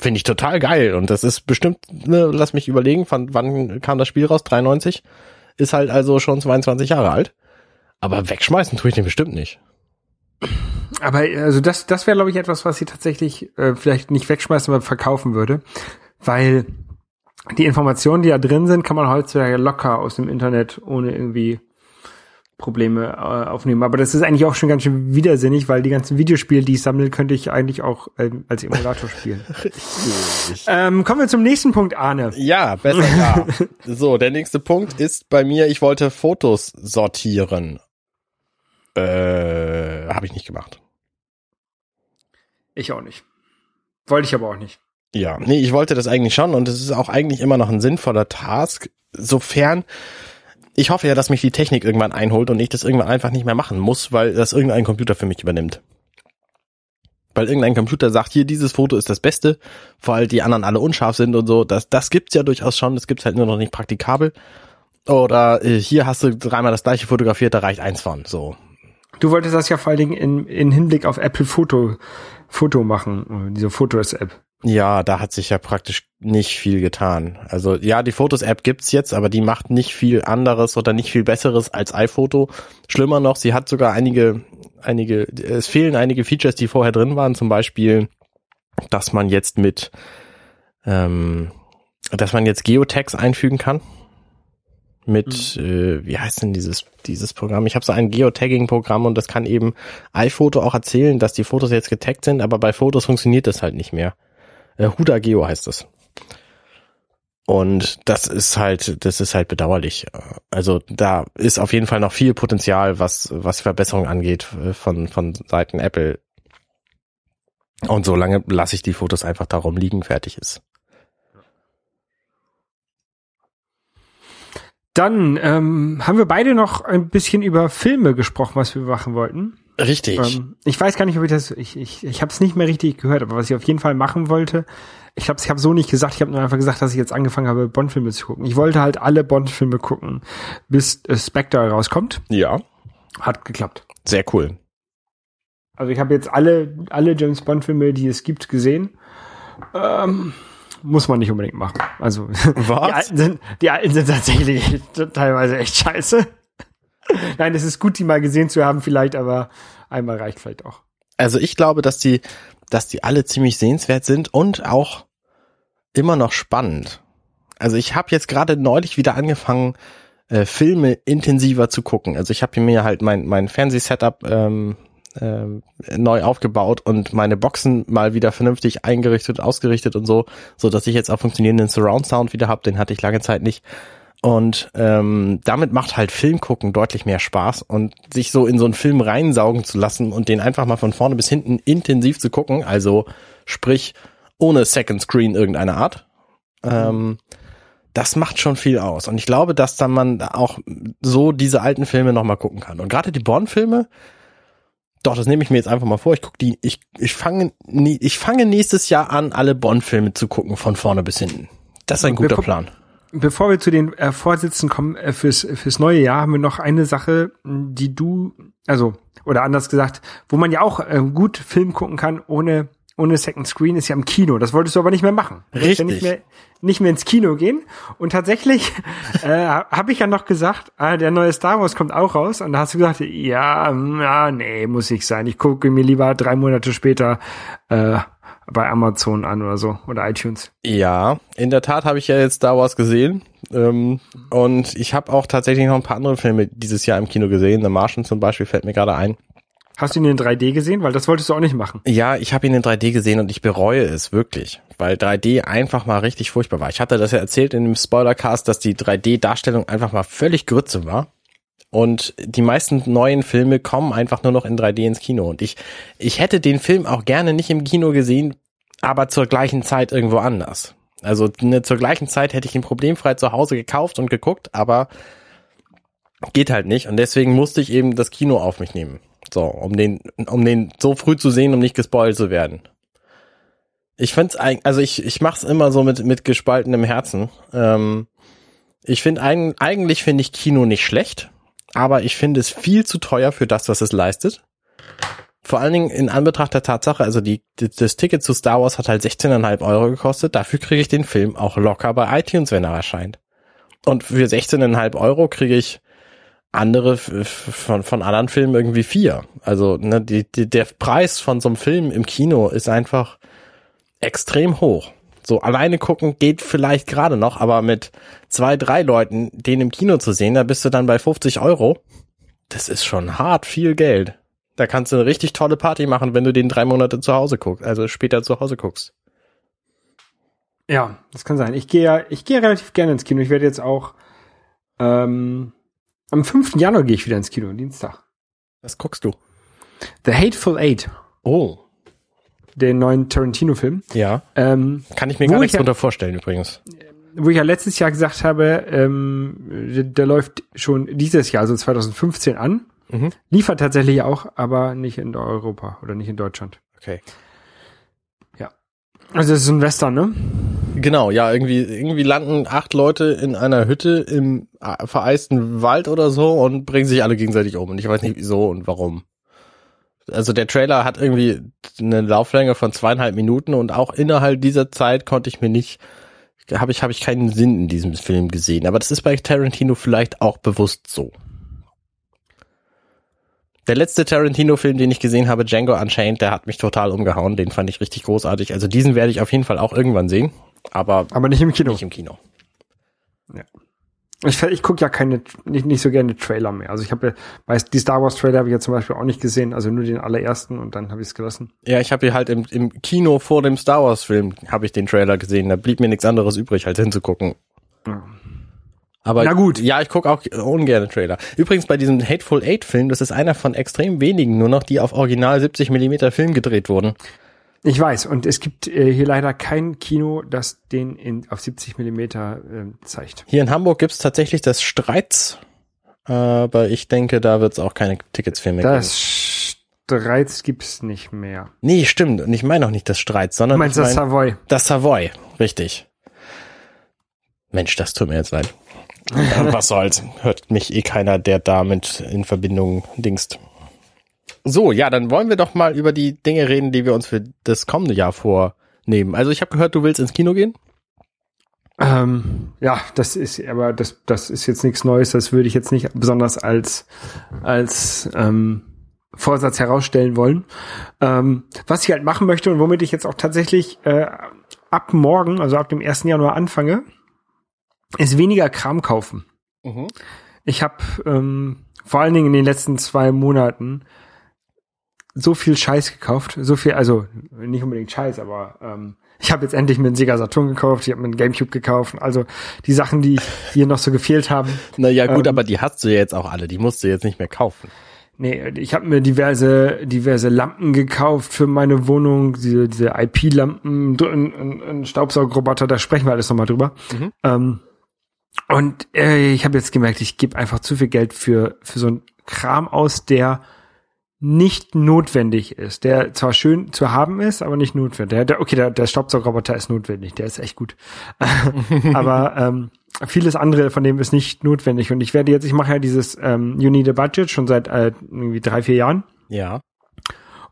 Finde ich total geil und das ist bestimmt, ne, lass mich überlegen, von wann kam das Spiel raus? 93? Ist halt also schon 22 Jahre alt. Aber wegschmeißen tue ich den bestimmt nicht. Aber also das, das wäre, glaube ich, etwas, was sie tatsächlich äh, vielleicht nicht wegschmeißen, aber verkaufen würde. Weil die Informationen, die da drin sind, kann man heutzutage locker aus dem Internet ohne irgendwie Probleme äh, aufnehmen. Aber das ist eigentlich auch schon ganz schön widersinnig, weil die ganzen Videospiele, die ich sammle, könnte ich eigentlich auch ähm, als Emulator spielen. (laughs) ähm, kommen wir zum nächsten Punkt, Arne. Ja, besser ja. so, der nächste Punkt ist bei mir, ich wollte Fotos sortieren. Äh, habe ich nicht gemacht. Ich auch nicht. Wollte ich aber auch nicht. Ja, nee, ich wollte das eigentlich schon und es ist auch eigentlich immer noch ein sinnvoller Task, sofern ich hoffe ja, dass mich die Technik irgendwann einholt und ich das irgendwann einfach nicht mehr machen muss, weil das irgendein Computer für mich übernimmt. Weil irgendein Computer sagt, hier, dieses Foto ist das Beste, weil die anderen alle unscharf sind und so. Das, das gibt's ja durchaus schon, das gibt's halt nur noch nicht praktikabel. Oder äh, hier hast du dreimal das gleiche fotografiert, da reicht eins von. So. Du wolltest das ja vor allen Dingen in, in Hinblick auf Apple Foto, Foto machen, diese Fotos-App. Ja, da hat sich ja praktisch nicht viel getan. Also ja, die Fotos-App gibt's jetzt, aber die macht nicht viel anderes oder nicht viel besseres als iPhoto. Schlimmer noch, sie hat sogar einige, einige, es fehlen einige Features, die vorher drin waren. Zum Beispiel, dass man jetzt mit, ähm, dass man jetzt Geotags einfügen kann. Mit, äh, wie heißt denn dieses dieses Programm? Ich habe so ein Geotagging-Programm und das kann eben iPhoto auch erzählen, dass die Fotos jetzt getaggt sind, aber bei Fotos funktioniert das halt nicht mehr. Äh, Huda Geo heißt es. Und das ist halt, das ist halt bedauerlich. Also da ist auf jeden Fall noch viel Potenzial, was, was Verbesserung angeht äh, von, von Seiten Apple. Und so lange lasse ich die Fotos einfach darum liegen, fertig ist. Dann ähm, haben wir beide noch ein bisschen über Filme gesprochen, was wir machen wollten. Richtig. Ähm, ich weiß gar nicht, ob ich das, ich, ich, ich habe es nicht mehr richtig gehört, aber was ich auf jeden Fall machen wollte, ich glaube, ich habe so nicht gesagt, ich habe nur einfach gesagt, dass ich jetzt angefangen habe, Bond-Filme zu gucken. Ich wollte halt alle Bond-Filme gucken, bis äh, Spectre rauskommt. ja, Hat geklappt. sehr cool. Also ich habe jetzt alle, alle James Bond-Filme, die es gibt, gesehen. Ähm, muss man nicht unbedingt machen. Also (laughs) die alten, sind, die alten sind tatsächlich (laughs) teilweise echt scheiße. Nein, es ist gut, die mal gesehen zu haben, vielleicht, aber einmal reicht vielleicht auch. Also ich glaube, dass die, dass die alle ziemlich sehenswert sind und auch immer noch spannend. Also ich habe jetzt gerade neulich wieder angefangen, äh, Filme intensiver zu gucken. Also ich habe mir halt mein, mein Fernsehsetup ähm, ähm, neu aufgebaut und meine Boxen mal wieder vernünftig eingerichtet, ausgerichtet und so, so dass ich jetzt auch funktionierenden Surround Sound wieder habe. Den hatte ich lange Zeit nicht. Und ähm, damit macht halt Film gucken deutlich mehr Spaß und sich so in so einen Film reinsaugen zu lassen und den einfach mal von vorne bis hinten intensiv zu gucken, also sprich ohne Second Screen irgendeiner Art. Ähm, das macht schon viel aus. Und ich glaube, dass dann man auch so diese alten Filme nochmal gucken kann. Und gerade die Bond-Filme, doch, das nehme ich mir jetzt einfach mal vor. Ich gucke die, ich, ich fange, nie- ich fange nächstes Jahr an, alle Bond-Filme zu gucken, von vorne bis hinten. Das ist ein guter gucken- Plan. Bevor wir zu den äh, Vorsitzenden kommen, äh, fürs, fürs neue Jahr haben wir noch eine Sache, die du, also, oder anders gesagt, wo man ja auch äh, gut Film gucken kann, ohne, ohne Second Screen, ist ja im Kino. Das wolltest du aber nicht mehr machen. Du wolltest Ja nicht Richtig. mehr, nicht mehr ins Kino gehen. Und tatsächlich (laughs) äh, habe ich ja noch gesagt, ah, der neue Star Wars kommt auch raus. Und da hast du gesagt, ja, mm, ja, nee, muss ich sein. Ich gucke mir lieber drei Monate später äh, bei Amazon an oder so oder iTunes. Ja, in der Tat habe ich ja jetzt Star Wars gesehen. Ähm, und ich habe auch tatsächlich noch ein paar andere Filme dieses Jahr im Kino gesehen. The Martian zum Beispiel fällt mir gerade ein. Hast du ihn in 3D gesehen? Weil das wolltest du auch nicht machen. Ja, ich habe ihn in 3D gesehen und ich bereue es wirklich, weil 3D einfach mal richtig furchtbar war. Ich hatte das ja erzählt in dem Spoilercast, dass die 3D-Darstellung einfach mal völlig Grütze war. Und die meisten neuen Filme kommen einfach nur noch in 3D ins Kino. Und ich, ich hätte den Film auch gerne nicht im Kino gesehen, aber zur gleichen Zeit irgendwo anders. Also ne, zur gleichen Zeit hätte ich ihn problemfrei zu Hause gekauft und geguckt, aber geht halt nicht. Und deswegen musste ich eben das Kino auf mich nehmen. So, um den, um den so früh zu sehen, um nicht gespoilt zu werden. Ich find's eigentlich, also ich, ich mach's immer so mit, mit gespaltenem Herzen. Ähm, ich finde eigentlich finde ich Kino nicht schlecht, aber ich finde es viel zu teuer für das, was es leistet. Vor allen Dingen in Anbetracht der Tatsache, also die, das Ticket zu Star Wars hat halt 16,5 Euro gekostet. Dafür kriege ich den Film auch locker bei iTunes, wenn er erscheint. Und für 16,5 Euro kriege ich andere von, von anderen Filmen irgendwie vier. Also ne, die, die, der Preis von so einem Film im Kino ist einfach extrem hoch. So alleine gucken geht vielleicht gerade noch, aber mit zwei, drei Leuten den im Kino zu sehen, da bist du dann bei 50 Euro. Das ist schon hart viel Geld. Da kannst du eine richtig tolle Party machen, wenn du den drei Monate zu Hause guckst, also später zu Hause guckst. Ja, das kann sein. Ich gehe ja, ich gehe relativ gerne ins Kino. Ich werde jetzt auch ähm, am 5. Januar gehe ich wieder ins Kino, Dienstag. Was guckst du? The Hateful Eight. Oh. Den neuen Tarantino-Film. Ja. Ähm, Kann ich mir gar ich nichts ja- drunter vorstellen übrigens. wo ich ja letztes Jahr gesagt habe, ähm, der, der läuft schon dieses Jahr, also 2015 an. Mhm. Liefert tatsächlich auch, aber nicht in Europa oder nicht in Deutschland. Okay. Also es ist ein Western, ne? Genau, ja, irgendwie, irgendwie landen acht Leute in einer Hütte im äh, vereisten Wald oder so und bringen sich alle gegenseitig um. Und ich weiß nicht wieso und warum. Also der Trailer hat irgendwie eine Lauflänge von zweieinhalb Minuten und auch innerhalb dieser Zeit konnte ich mir nicht, habe ich, habe ich keinen Sinn in diesem Film gesehen. Aber das ist bei Tarantino vielleicht auch bewusst so. Der letzte Tarantino-Film, den ich gesehen habe, Django Unchained, der hat mich total umgehauen. Den fand ich richtig großartig. Also diesen werde ich auf jeden Fall auch irgendwann sehen. Aber Aber nicht im Kino. nicht im Kino. Ich, ich gucke ja keine, nicht, nicht so gerne Trailer mehr. Also ich habe ja, weiß, die Star Wars Trailer habe ich ja zum Beispiel auch nicht gesehen, also nur den allerersten und dann habe ich es gelassen. Ja, ich habe hier halt im, im Kino vor dem Star Wars Film habe ich den Trailer gesehen. Da blieb mir nichts anderes übrig, als hinzugucken. Ja. Aber Na gut. Ja, ich gucke auch ungerne Trailer. Übrigens bei diesem Hateful Eight Film, das ist einer von extrem wenigen nur noch, die auf original 70 Millimeter Film gedreht wurden. Ich weiß, und es gibt äh, hier leider kein Kino, das den in, auf 70 Millimeter äh, zeigt. Hier in Hamburg gibt's tatsächlich das Streits, aber ich denke, da wird's auch keine Tickets für mehr geben. Das Streits gibt's nicht mehr. Nee, stimmt. Und ich meine auch nicht das Streits, Du sondern meinst ich das mein, Savoy? das Savoy. Richtig. Mensch, das tut mir jetzt leid. (laughs) Was soll's. Hört mich eh keiner, der damit in Verbindung dingst. So, ja, dann wollen wir doch mal über die Dinge reden, die wir uns für das kommende Jahr vornehmen. Also ich habe gehört, du willst ins Kino gehen? Ähm, ja, das ist, aber das, das ist jetzt nichts Neues. Das würde ich jetzt nicht besonders als, als ähm, Vorsatz herausstellen wollen. Ähm, was ich halt machen möchte und womit ich jetzt auch tatsächlich äh, ab morgen, also ab dem 1. Januar anfange, ist weniger Kram kaufen. Ich habe ähm, vor allen Dingen in den letzten zwei Monaten so viel Scheiß gekauft, so viel, also nicht unbedingt Scheiß, aber ähm, ich habe jetzt endlich mir einen Sega Saturn gekauft, ich habe mir einen Gamecube gekauft, also die Sachen, die hier noch so gefehlt haben. Naja, gut, Ähm, aber die hast du ja jetzt auch alle. Die musst du jetzt nicht mehr kaufen. Nee, ich habe mir diverse diverse Lampen gekauft für meine Wohnung, diese diese IP-Lampen, ein, ein, ein Staubsaugerroboter, da sprechen wir alles nochmal drüber. Mhm. Ähm, und äh, ich habe jetzt gemerkt, ich gebe einfach zu viel Geld für für so einen Kram aus, der nicht notwendig ist, der zwar schön zu haben ist, aber nicht notwendig. Der, der, okay, der, der Staubsaugerroboter ist notwendig, der ist echt gut. (laughs) aber ähm, vieles andere von dem ist nicht notwendig. Und ich werde jetzt, ich mache ja dieses ähm, You Need a Budget schon seit äh, irgendwie drei, vier Jahren. Ja.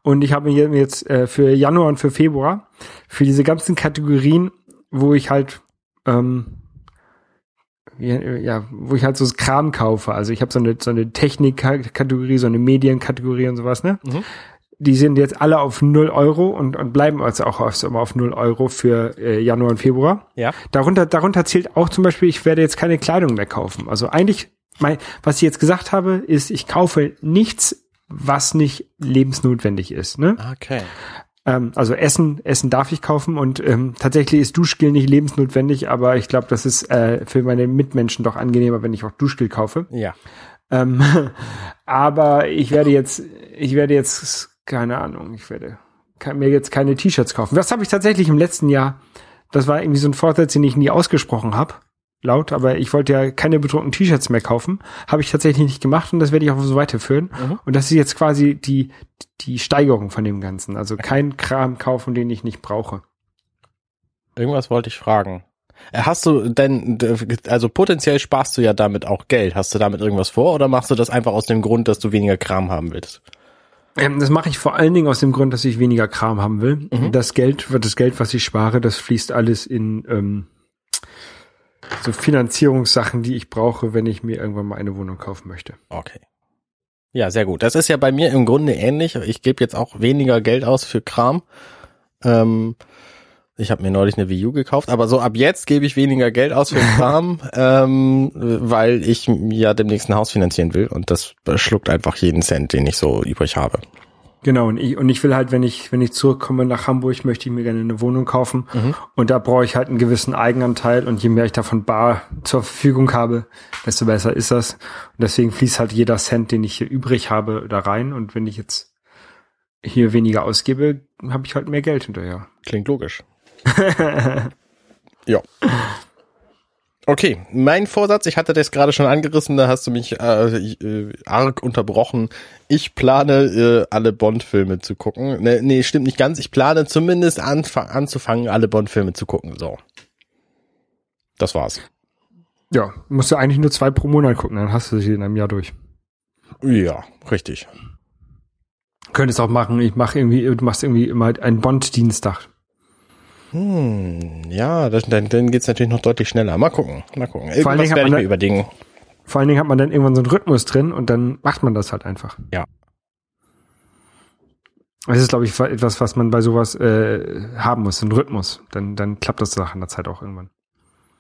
Und ich habe mir jetzt äh, für Januar und für Februar für diese ganzen Kategorien, wo ich halt ähm, ja, wo ich halt so Kram kaufe. Also ich habe so eine so eine Technik-Kategorie, so eine Medienkategorie und sowas, ne? Mhm. Die sind jetzt alle auf 0 Euro und, und bleiben also auch auf, immer auf 0 Euro für äh, Januar und Februar. Ja. Darunter, darunter zählt auch zum Beispiel, ich werde jetzt keine Kleidung mehr kaufen. Also eigentlich, mein, was ich jetzt gesagt habe, ist, ich kaufe nichts, was nicht lebensnotwendig ist. Ne? Okay. Ähm, also Essen, Essen darf ich kaufen und ähm, tatsächlich ist Duschgel nicht lebensnotwendig, aber ich glaube, das ist äh, für meine Mitmenschen doch angenehmer, wenn ich auch Duschgel kaufe. Ja. Ähm, (laughs) aber ich werde jetzt, ich werde jetzt, keine Ahnung, ich werde mir jetzt keine T-Shirts kaufen. Das habe ich tatsächlich im letzten Jahr, das war irgendwie so ein Vorsatz, den ich nie ausgesprochen habe, laut, aber ich wollte ja keine bedruckten T-Shirts mehr kaufen. Habe ich tatsächlich nicht gemacht und das werde ich auch so weiterführen. Mhm. Und das ist jetzt quasi die, die Steigerung von dem Ganzen. Also kein Kram kaufen, den ich nicht brauche. Irgendwas wollte ich fragen. Äh, Hast du denn, also potenziell sparst du ja damit auch Geld. Hast du damit irgendwas vor oder machst du das einfach aus dem Grund, dass du weniger Kram haben willst? Ähm, das mache ich vor allen Dingen aus dem Grund, dass ich weniger Kram haben will. Mhm. Das Geld, das Geld, was ich spare, das fließt alles in ähm, so Finanzierungssachen, die ich brauche, wenn ich mir irgendwann mal eine Wohnung kaufen möchte. Okay. Ja, sehr gut. Das ist ja bei mir im Grunde ähnlich. Ich gebe jetzt auch weniger Geld aus für Kram. Ähm, ich habe mir neulich eine Wii U gekauft, aber so ab jetzt gebe ich weniger Geld aus für (laughs) Kram, ähm, weil ich ja demnächst ein Haus finanzieren will und das schluckt einfach jeden Cent, den ich so übrig habe. Genau, und ich, und ich will halt, wenn ich, wenn ich zurückkomme nach Hamburg, möchte ich mir gerne eine Wohnung kaufen. Und da brauche ich halt einen gewissen Eigenanteil und je mehr ich davon bar zur Verfügung habe, desto besser ist das. Und deswegen fließt halt jeder Cent, den ich hier übrig habe, da rein. Und wenn ich jetzt hier weniger ausgebe, habe ich halt mehr Geld hinterher. Klingt logisch. (laughs) ja. Okay, mein Vorsatz, ich hatte das gerade schon angerissen, da hast du mich äh, äh, arg unterbrochen. Ich plane, äh, alle Bond-Filme zu gucken. Ne, nee, stimmt nicht ganz. Ich plane zumindest anf anzufangen, alle Bond-Filme zu gucken. So. Das war's. Ja, musst du eigentlich nur zwei pro Monat gucken, dann hast du sie in einem Jahr durch. Ja, richtig. Könntest auch machen, ich mache irgendwie, du machst irgendwie immer einen Bond-Dienstag. Hm, ja, das, dann, dann geht's natürlich noch deutlich schneller. Mal gucken, mal gucken. Vor allen Irgendwas Dingen werde ich mir überlegen. Vor allen Dingen hat man dann irgendwann so einen Rhythmus drin und dann macht man das halt einfach. Ja. Das ist, glaube ich, etwas, was man bei sowas äh, haben muss, ein Rhythmus. Dann, dann klappt das nach einer Zeit auch irgendwann.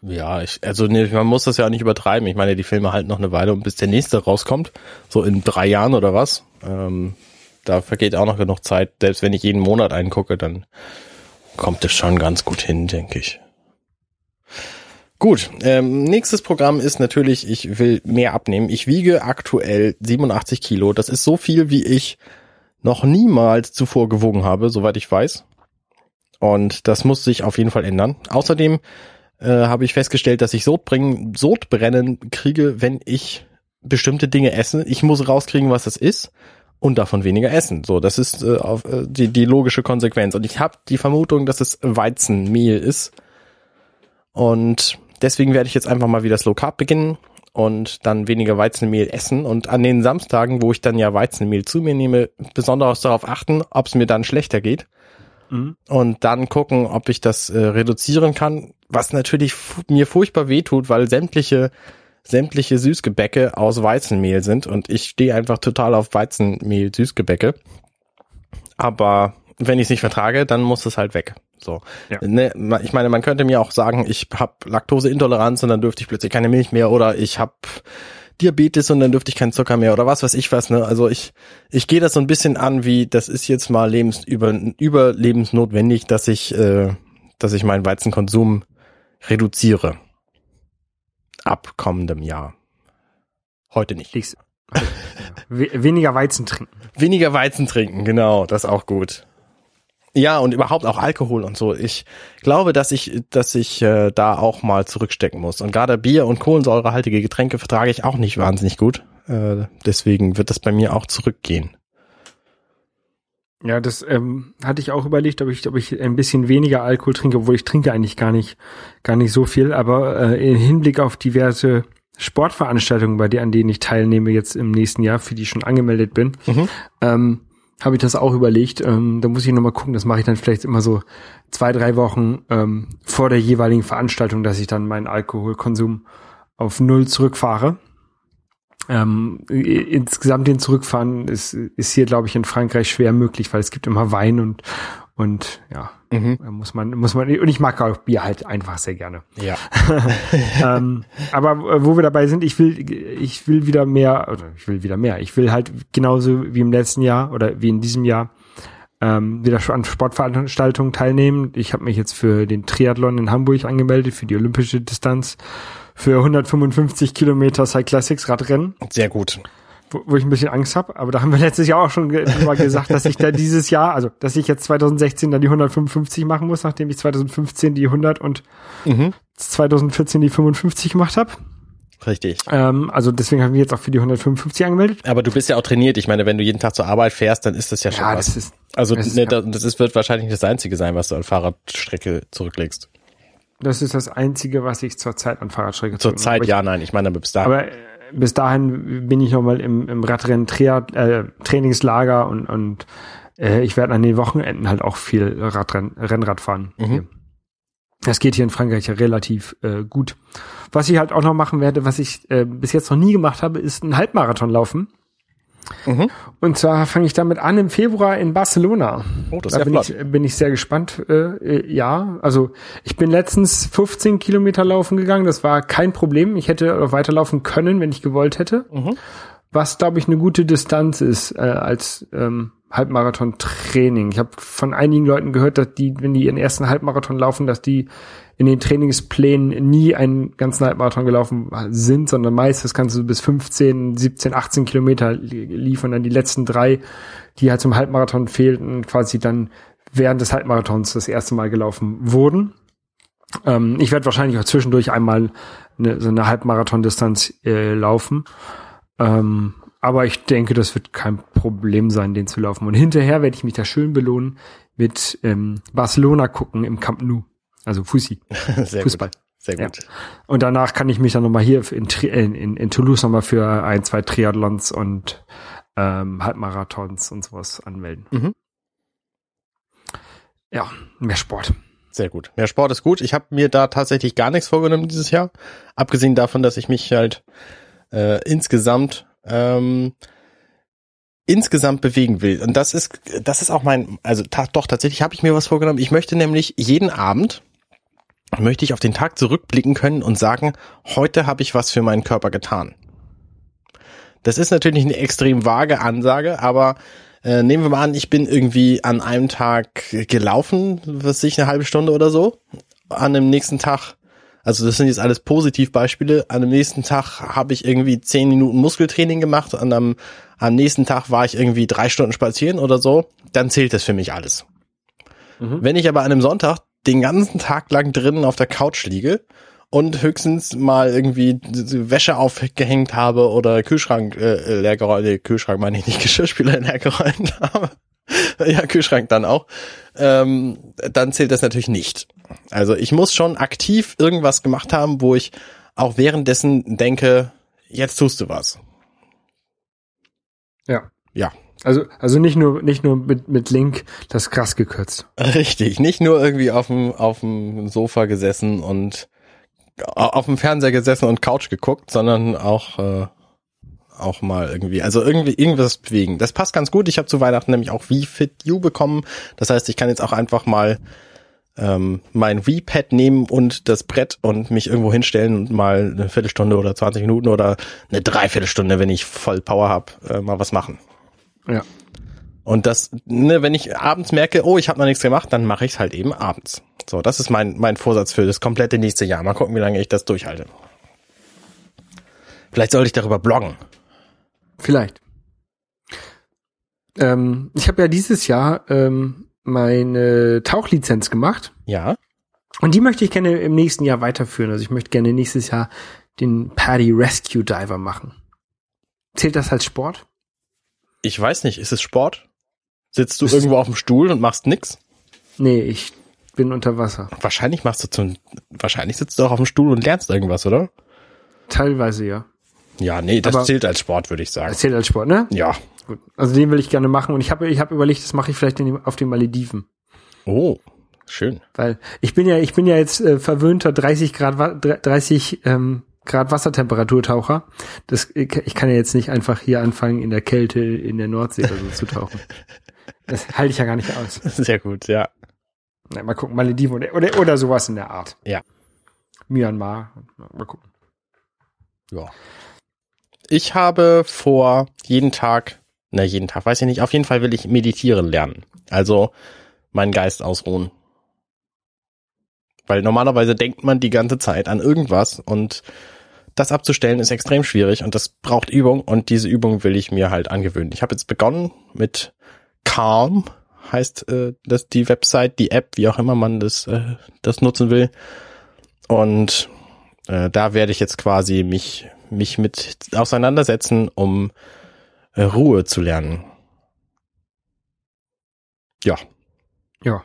Ja, ich, also nee, man muss das ja auch nicht übertreiben. Ich meine, die Filme halten noch eine Weile und bis der nächste rauskommt, so in drei Jahren oder was, ähm, da vergeht auch noch genug Zeit. Selbst wenn ich jeden Monat einen gucke, dann kommt es schon ganz gut hin, denke ich. Gut, ähm, nächstes Programm ist natürlich, ich will mehr abnehmen. Ich wiege aktuell 87 Kilo. Das ist so viel, wie ich noch niemals zuvor gewogen habe, soweit ich weiß. Und das muss sich auf jeden Fall ändern. Außerdem äh, habe ich festgestellt, dass ich Sodbrennen, Sodbrennen kriege, wenn ich bestimmte Dinge esse. Ich muss rauskriegen, was das ist und davon weniger essen. So, das ist äh, auf, äh, die, die logische Konsequenz. Und ich habe die Vermutung, dass es Weizenmehl ist. Und deswegen werde ich jetzt einfach mal wieder Slow Carb beginnen und dann weniger Weizenmehl essen und an den Samstagen, wo ich dann ja Weizenmehl zu mir nehme, besonders darauf achten, ob es mir dann schlechter geht und dann gucken, ob ich das äh, reduzieren kann, was natürlich mir furchtbar wehtut, weil sämtliche sämtliche Süßgebäcke aus Weizenmehl sind und ich stehe einfach total auf Weizenmehl Süßgebäcke. Aber wenn ich es nicht vertrage, dann muss es halt weg. So. Ja. Ne, ich meine, man könnte mir auch sagen, ich habe Laktoseintoleranz und dann dürfte ich plötzlich keine Milch mehr oder ich habe Diabetes und dann dürfte ich keinen Zucker mehr oder was weiß ich was. Ne? Also ich ich gehe das so ein bisschen an, wie das ist jetzt mal lebensüber überlebensnotwendig, dass ich äh, dass ich meinen Weizenkonsum reduziere ab kommendem Jahr. Heute nicht. We weniger Weizen trinken. Weniger Weizen trinken, genau, das ist auch gut. Ja, und überhaupt auch Alkohol und so. Ich glaube, dass ich, dass ich äh, da auch mal zurückstecken muss. Und gerade Bier und kohlensäurehaltige Getränke vertrage ich auch nicht wahnsinnig gut. Äh, deswegen wird das bei mir auch zurückgehen. Ja, das ähm, hatte ich auch überlegt, ob ich, ob ich ein bisschen weniger Alkohol trinke, obwohl ich trinke eigentlich gar nicht, gar nicht so viel. Aber äh, im Hinblick auf diverse Sportveranstaltungen, bei der, an denen ich teilnehme jetzt im nächsten Jahr, für die ich schon angemeldet bin, Mhm. ähm, habe ich das auch überlegt. Ähm, da muss ich nochmal gucken, das mache ich dann vielleicht immer so zwei, drei Wochen ähm, vor der jeweiligen Veranstaltung, dass ich dann meinen Alkoholkonsum auf null zurückfahre. Ähm, insgesamt den Zurückfahren ist, ist hier, glaube ich, in Frankreich schwer möglich, weil es gibt immer Wein und und ja, Mhm. muss man muss man und ich mag auch Bier halt einfach sehr gerne. Ja. (laughs) ähm, aber äh, wo wir dabei sind, ich will, ich will wieder mehr, oder ich will wieder mehr. Ich will halt genauso wie im letzten Jahr oder wie in diesem Jahr ähm, wieder an Sportveranstaltungen teilnehmen. Ich habe mich jetzt für den Triathlon in Hamburg angemeldet, für die olympische Distanz, für 155 Kilometer Cyclassics Radrennen, Sehr gut. wo, wo ich ein bisschen Angst habe. Aber da haben wir (laughs) letztes Jahr auch schon ge drüber gesagt, dass ich da dieses Jahr, also dass ich jetzt 2016 dann die 155 machen muss, nachdem ich 2015 die 100 und Mhm. 2014 die 55 gemacht habe. Richtig. Ähm, also deswegen haben wir jetzt auch für die 155 angemeldet. Aber du bist ja auch trainiert. Ich meine, wenn du jeden Tag zur Arbeit fährst, dann ist das ja schon Ja, was. das ist also das ist ne, ja- das, das wird wahrscheinlich das Einzige sein, was du an Fahrradstrecke zurücklegst. Das ist das einzige, was ich zurzeit an Fahrradstrecke Zur zurück- Zeit, aber ich- ja, nein, ich meine, bis dahin. Aber äh, bis dahin bin ich noch mal im, im Radrennen äh, Trainingslager und, und äh, ich werde an den Wochenenden halt auch viel Radrenn, Rennrad fahren. Mhm. Das geht hier in Frankreich ja relativ äh, gut. Was ich halt auch noch machen werde, was ich äh, bis jetzt noch nie gemacht habe, ist einen Halbmarathon laufen. Mhm. Und zwar fange ich damit an im Februar in Barcelona. Oh, das ist da ja bin flott. ich, bin ich sehr gespannt. Äh, äh, ja, also ich bin letztens 15 Kilometer laufen gegangen. Das war kein Problem. Ich hätte weiterlaufen können, wenn ich gewollt hätte. Mhm. Was, glaube ich, eine gute Distanz ist äh, als ähm, Halbmarathon-Training. Ich habe von einigen Leuten gehört, dass die, wenn die ihren ersten Halbmarathon laufen, dass die in den Trainingsplänen nie einen ganzen Halbmarathon gelaufen sind, sondern meist das kannst du bis 15, 17, 18 Kilometer li- liefern, dann die letzten drei, die halt zum Halbmarathon fehlten, quasi dann während des Halbmarathons das erste Mal gelaufen wurden. Ähm, ich werde wahrscheinlich auch zwischendurch einmal eine, so eine Halbmarathon-Distanz äh, laufen. Ähm, aber ich denke, das wird kein Problem sein, den zu laufen. Und hinterher werde ich mich da schön belohnen mit ähm, Barcelona gucken im Camp Nou. Also Fussi. (laughs) Sehr Fußball. gut. Sehr Ja. gut. Und danach kann ich mich dann nochmal hier in, in, in Toulouse nochmal für ein, zwei Triathlons und ähm, Halbmarathons und sowas anmelden. Mhm. Ja, mehr Sport. Sehr gut. Mehr Sport ist gut. Ich habe mir da tatsächlich gar nichts vorgenommen dieses Jahr. Abgesehen davon, dass ich mich halt äh, insgesamt ähm, insgesamt bewegen will. Und das ist das ist auch mein, also ta doch tatsächlich habe ich mir was vorgenommen. Ich möchte nämlich jeden Abend möchte ich auf den Tag zurückblicken können und sagen, heute habe ich was für meinen Körper getan. Das ist natürlich eine extrem vage Ansage, aber äh, nehmen wir mal an, ich bin irgendwie an einem Tag gelaufen, was ich, eine halbe Stunde oder so. An dem nächsten Tag, also das sind jetzt alles Positivbeispiele, an dem nächsten Tag habe ich irgendwie zehn Minuten Muskeltraining gemacht und am, am nächsten Tag war ich irgendwie drei Stunden spazieren oder so, dann zählt das für mich alles. Mhm. Wenn ich aber an einem Sonntag den ganzen Tag lang drinnen auf der Couch liege und höchstens mal irgendwie Wäsche aufgehängt habe oder Kühlschrank äh, leer geräumt, nee, Kühlschrank meine ich nicht, (laughs) Geschirrspüler leer geräumt habe. (laughs) ja, Kühlschrank dann auch. Ähm, dann zählt das natürlich nicht. Also ich muss schon aktiv irgendwas gemacht haben, wo ich auch währenddessen denke, jetzt tust du was. Ja. Ja. Also, also nicht nur, nicht nur mit, mit Link das krass gekürzt. Richtig, nicht nur irgendwie auf dem, auf dem Sofa gesessen und auf dem Fernseher gesessen und Couch geguckt, sondern auch, äh, auch mal irgendwie, also irgendwie irgendwas bewegen. Das passt ganz gut. Ich habe zu Weihnachten nämlich auch Wii Fit U bekommen. Das heißt, ich kann jetzt auch einfach mal ähm, mein Wii-Pad nehmen und das Brett und mich irgendwo hinstellen und mal eine Viertelstunde oder 20 Minuten oder eine Dreiviertelstunde, wenn ich voll Power habe, äh, mal was machen. Ja. Und das, ne, wenn ich abends merke, oh, ich habe noch nichts gemacht, dann mache ich es halt eben abends. So, das ist mein, mein Vorsatz für das komplette nächste Jahr. Mal gucken, wie lange ich das durchhalte. Vielleicht sollte ich darüber bloggen. Vielleicht. Ähm, ich habe ja dieses Jahr ähm, meine Tauchlizenz gemacht Ja. und die möchte ich gerne im nächsten Jahr weiterführen. Also ich möchte gerne nächstes Jahr den Paddy Rescue Diver machen. Zählt das als Sport? Ich weiß nicht, ist es Sport? Sitzt du ist- irgendwo auf dem Stuhl und machst nix? Nee, ich bin unter Wasser. Wahrscheinlich machst du zum, wahrscheinlich sitzt du auch auf dem Stuhl und lernst irgendwas, oder? Teilweise ja. Ja, nee, das Aber- zählt als Sport, würde ich sagen. Das zählt als Sport, ne? Ja. Gut. Also den will ich gerne machen und ich habe ich hab überlegt, das mache ich vielleicht in, auf den Malediven. Oh, schön. Weil ich bin ja, ich bin ja jetzt äh, verwöhnter 30 Grad, Wa- 30 ähm, Grad Wassertemperaturtaucher. Das, ich ich kann ja jetzt nicht einfach hier anfangen, in der Kälte in der Nordsee oder so zu tauchen. Das halte ich ja gar nicht aus. (laughs) Sehr gut, ja. Na, mal gucken, Malediven oder, oder, oder sowas in der Art. Ja. Myanmar. Mal gucken. Ja. Ich habe vor jeden Tag, na jeden Tag, weiß ich nicht, auf jeden Fall will ich meditieren lernen. Also meinen Geist ausruhen. Weil normalerweise denkt man die ganze Zeit an irgendwas und das abzustellen ist extrem schwierig und das braucht Übung und diese Übung will ich mir halt angewöhnen. Ich habe jetzt begonnen mit Calm, heißt äh, das die Website, die App, wie auch immer man das, äh, das nutzen will. Und äh, da werde ich jetzt quasi mich, mich mit auseinandersetzen, um äh, Ruhe zu lernen. Ja. Ja.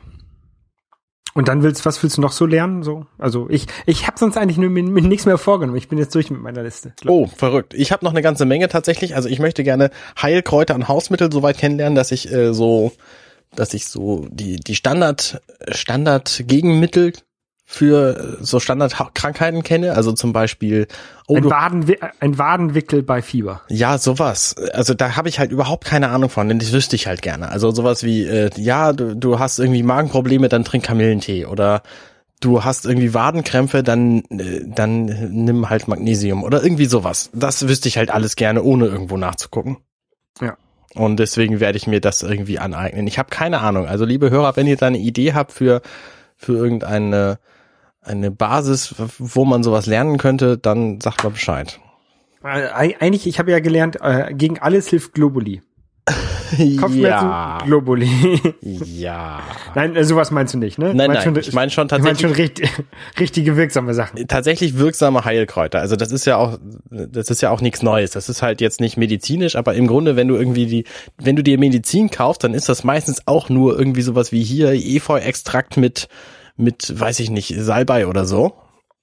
Und dann willst, was willst du noch so lernen? So, also ich, ich habe sonst eigentlich nur mit, mit nichts mehr vorgenommen. Ich bin jetzt durch mit meiner Liste. Oh, verrückt. Ich habe noch eine ganze Menge tatsächlich. Also ich möchte gerne Heilkräuter und Hausmittel soweit kennenlernen, dass ich äh, so, dass ich so die die Standard Standard Gegenmittel für äh, so Standardkrankheiten kenne. Also zum Beispiel oh, ein, du, Waden, ein Wadenwickel bei Fieber. ja sowas. Also da habe ich halt überhaupt keine Ahnung von, denn das wüsste ich halt gerne. Also sowas wie äh, ja du, du hast irgendwie Magenprobleme, dann trink Kamillentee oder du hast irgendwie Wadenkrämpfe, dann äh, dann nimm halt Magnesium oder irgendwie sowas. Das wüsste ich halt alles gerne, ohne irgendwo nachzugucken. Ja. Und deswegen werde ich mir das irgendwie aneignen. Ich habe keine Ahnung. Also liebe Hörer, wenn ihr da eine Idee habt für für irgendeine eine Basis, wo man sowas lernen könnte, dann sagt mal Bescheid. Äh, eig- eigentlich, ich habe ja gelernt, äh, gegen alles hilft Globuli. (laughs) Kopfschmerzen, ja, Globuli. (laughs) ja. nein, äh, sowas meinst du nicht, ne? Nein, nein, schon- ich meine schon Du meinst schon tatsächlich richtig, (laughs) richtige wirksame Sachen. tatsächlich wirksame Heilkräuter. Also das ist ja auch, das ist ja auch nichts Neues. Das ist halt jetzt nicht medizinisch, aber im Grunde, wenn du irgendwie die, wenn du dir Medizin kaufst, dann ist das meistens auch nur irgendwie sowas wie hier Efeu-Extrakt mit, mit, weiß ich nicht, Salbei oder so.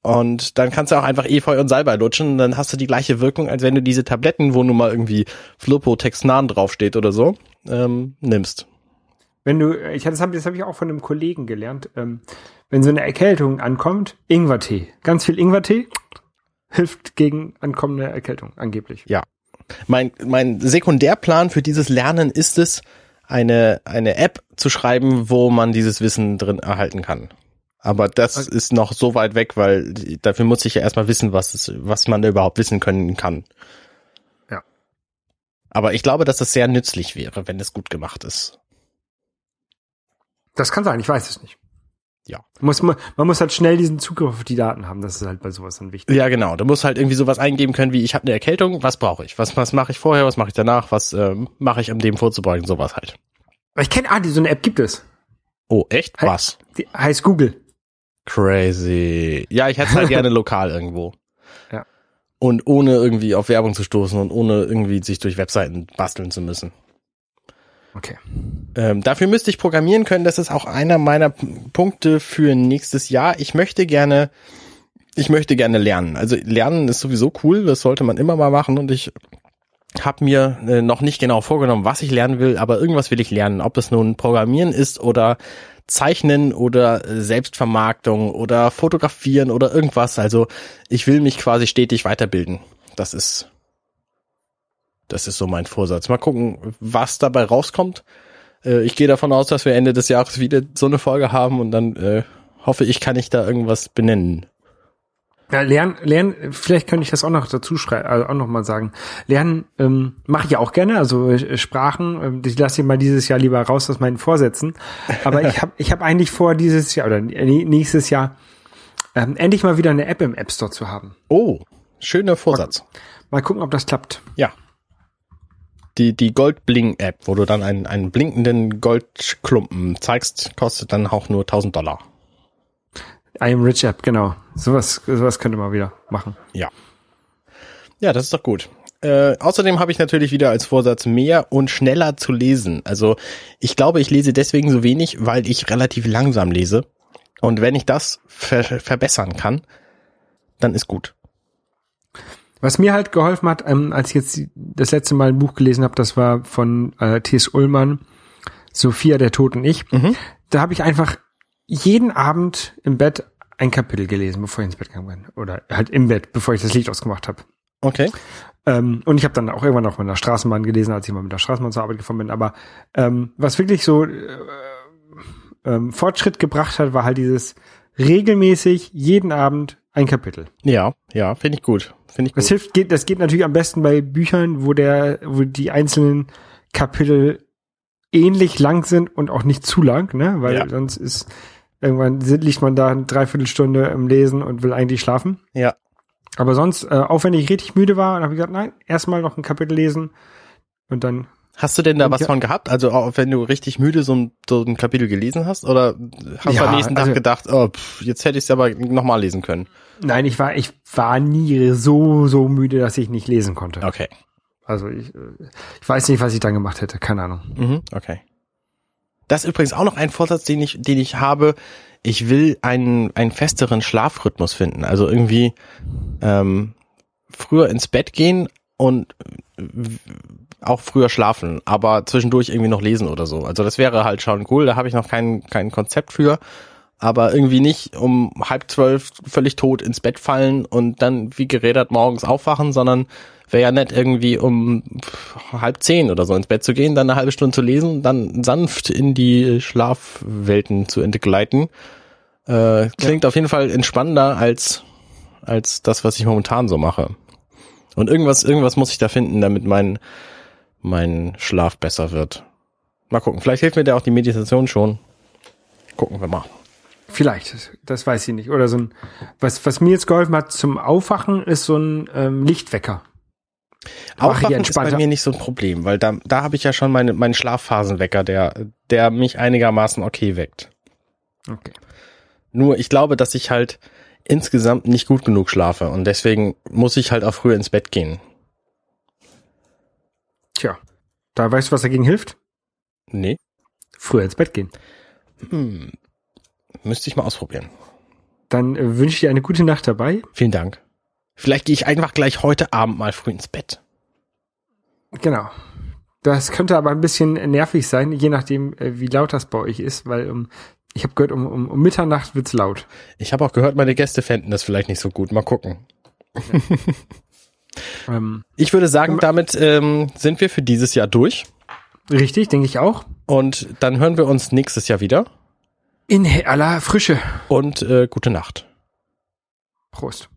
Und dann kannst du auch einfach Efeu und Salbei lutschen und dann hast du die gleiche Wirkung, als wenn du diese Tabletten, wo nun mal irgendwie Flopotexnan draufsteht oder so, ähm, nimmst. Wenn du, ich das habe das hab ich auch von einem Kollegen gelernt, ähm, wenn so eine Erkältung ankommt, Ingwertee. Ganz viel Ingwertee hilft gegen ankommende Erkältung, angeblich. Ja. Mein, mein Sekundärplan für dieses Lernen ist es, eine, eine App zu schreiben, wo man dieses Wissen drin erhalten kann. Aber das Okay. ist noch so weit weg, weil dafür muss ich ja erstmal wissen, was, es, was man da überhaupt wissen können kann. Ja. Aber ich glaube, dass das sehr nützlich wäre, wenn es gut gemacht ist. Das kann sein, ich weiß es nicht. Ja. Muss, man, man muss halt schnell diesen Zugriff auf die Daten haben, das ist halt bei sowas dann wichtig. Ja, genau. Du musst halt irgendwie sowas eingeben können, wie ich habe eine Erkältung, was brauche ich? Was, was mache ich vorher, was mache ich danach, was ähm, mache ich, um dem vorzubeugen, sowas halt. Aber ich kenne, ah, die, so eine App gibt es. Oh, echt? Hey. Was? Die heißt Google. Crazy. Ja, ich hätte es halt (laughs) gerne lokal irgendwo. Ja. Und ohne irgendwie auf Werbung zu stoßen und ohne irgendwie sich durch Webseiten basteln zu müssen. Okay. Ähm, dafür müsste ich programmieren können. Das ist auch einer meiner Punkte für nächstes Jahr. Ich möchte gerne, ich möchte gerne lernen. Also lernen ist sowieso cool. Das sollte man immer mal machen. Und ich habe mir äh, noch nicht genau vorgenommen, was ich lernen will, aber irgendwas will ich lernen. Ob es nun Programmieren ist oder Zeichnen oder äh, Selbstvermarktung oder Fotografieren oder irgendwas. Also ich will mich quasi stetig weiterbilden. Das ist, das ist so mein Vorsatz. Mal gucken, was dabei rauskommt. Äh, ich gehe davon aus, dass wir Ende des Jahres wieder so eine Folge haben und dann äh, hoffe ich, kann ich da irgendwas benennen. Ja, lernen, lernen, vielleicht könnte ich das auch noch dazu schreiben, also auch noch mal sagen. Lernen ähm, mache ich auch gerne, also äh, Sprachen, ähm, ich lasse mal dieses Jahr lieber raus aus meinen Vorsätzen. Aber ich (laughs) habe ich hab eigentlich vor, dieses Jahr oder äh, nächstes Jahr ähm, endlich mal wieder eine App im App Store zu haben. Oh, schöner Vorsatz. Mal gucken, ob das klappt. Ja. Die, die Goldbling-App, wo du dann einen, einen blinkenden Goldklumpen zeigst, kostet dann auch nur 1000 Dollar. I am Rich App, genau. Sowas, sowas könnte man wieder machen. Ja. Ja, das ist doch gut. Äh, außerdem habe ich natürlich wieder als Vorsatz mehr und schneller zu lesen. Also ich glaube, ich lese deswegen so wenig, weil ich relativ langsam lese. Und wenn ich das ver verbessern kann, dann ist gut. Was mir halt geholfen hat, ähm, als ich jetzt das letzte Mal ein Buch gelesen habe, das war von äh, T.S. Ullmann, Sophia, der Tod und ich. Mhm. Da habe ich einfach jeden Abend im Bett ein Kapitel gelesen, bevor ich ins Bett gegangen bin. Oder halt im Bett, bevor ich das Licht ausgemacht habe. Okay. Ähm, und ich habe dann auch irgendwann noch mit der Straßenbahn gelesen, als ich mal mit der Straßenbahn zur Arbeit gefahren bin. Aber ähm, was wirklich so äh, ähm, Fortschritt gebracht hat, war halt dieses regelmäßig jeden Abend ein Kapitel. Ja, ja, finde ich gut. Finde ich Das gut. hilft, geht, das geht natürlich am besten bei Büchern, wo der, wo die einzelnen Kapitel ähnlich lang sind und auch nicht zu lang, ne? Weil Ja. sonst ist Irgendwann liegt man da eine Dreiviertelstunde im Lesen und will eigentlich schlafen. Ja. Aber sonst, äh, auch wenn ich richtig müde war, habe ich gesagt, nein, erstmal noch ein Kapitel lesen und dann Hast du denn da Und was ja- von gehabt? Also auch wenn du richtig müde so ein, so ein Kapitel gelesen hast? Oder hast Ja, du am nächsten Tag also- gedacht, oh, pff, jetzt hätte ich es aber nochmal lesen können? Nein, ich war, ich war nie so, so müde, dass ich nicht lesen konnte. Okay. Also ich, äh, ich weiß nicht, was ich dann gemacht hätte, keine Ahnung. Mhm, okay. Das ist übrigens auch noch ein Vorsatz, den ich, den ich habe. Ich will einen, einen festeren Schlafrhythmus finden. Also irgendwie ähm, früher ins Bett gehen und auch früher schlafen, aber zwischendurch irgendwie noch lesen oder so. Also das wäre halt schon cool. Da habe ich noch kein, kein Konzept für. Aber irgendwie nicht um halb zwölf völlig tot ins Bett fallen und dann wie gerädert morgens aufwachen, sondern wäre ja nett, irgendwie um halb zehn oder so ins Bett zu gehen, dann eine halbe Stunde zu lesen, dann sanft in die Schlafwelten zu entgleiten. Äh, klingt auf jeden Fall entspannender als, als das, was ich momentan so mache. Und irgendwas, irgendwas muss ich da finden, damit mein, mein Schlaf besser wird. Mal gucken. Vielleicht hilft mir da auch die Meditation schon. Gucken wir mal. Vielleicht, das weiß ich nicht. Oder so ein, was, was mir jetzt geholfen hat zum Aufwachen, ist so ein ähm, Lichtwecker. Wach ich Aufwachen ist bei mir nicht so ein Problem, weil da, da habe ich ja schon meine, meinen Schlafphasenwecker, der, der mich einigermaßen okay weckt. Okay. Nur ich glaube, dass ich halt insgesamt nicht gut genug schlafe und deswegen muss ich halt auch früher ins Bett gehen. Tja, da weißt du, was dagegen hilft? Nee, Früher ins Bett gehen. hm. müsste ich mal ausprobieren. Dann äh, wünsche ich dir eine gute Nacht dabei. Vielen Dank. Vielleicht gehe ich einfach gleich heute Abend mal früh ins Bett. Genau. Das könnte aber ein bisschen nervig sein, je nachdem, äh, wie laut das bei euch ist, weil um, ich habe gehört, um, um, um Mitternacht wird's laut. Ich habe auch gehört, meine Gäste fänden das vielleicht nicht so gut. Mal gucken. (laughs) Ähm, Ich würde sagen, damit ähm, sind wir für dieses Jahr durch. richtig, denke ich auch. Und dann hören wir uns nächstes Jahr wieder. In aller Frische. Und äh, gute Nacht. Prost.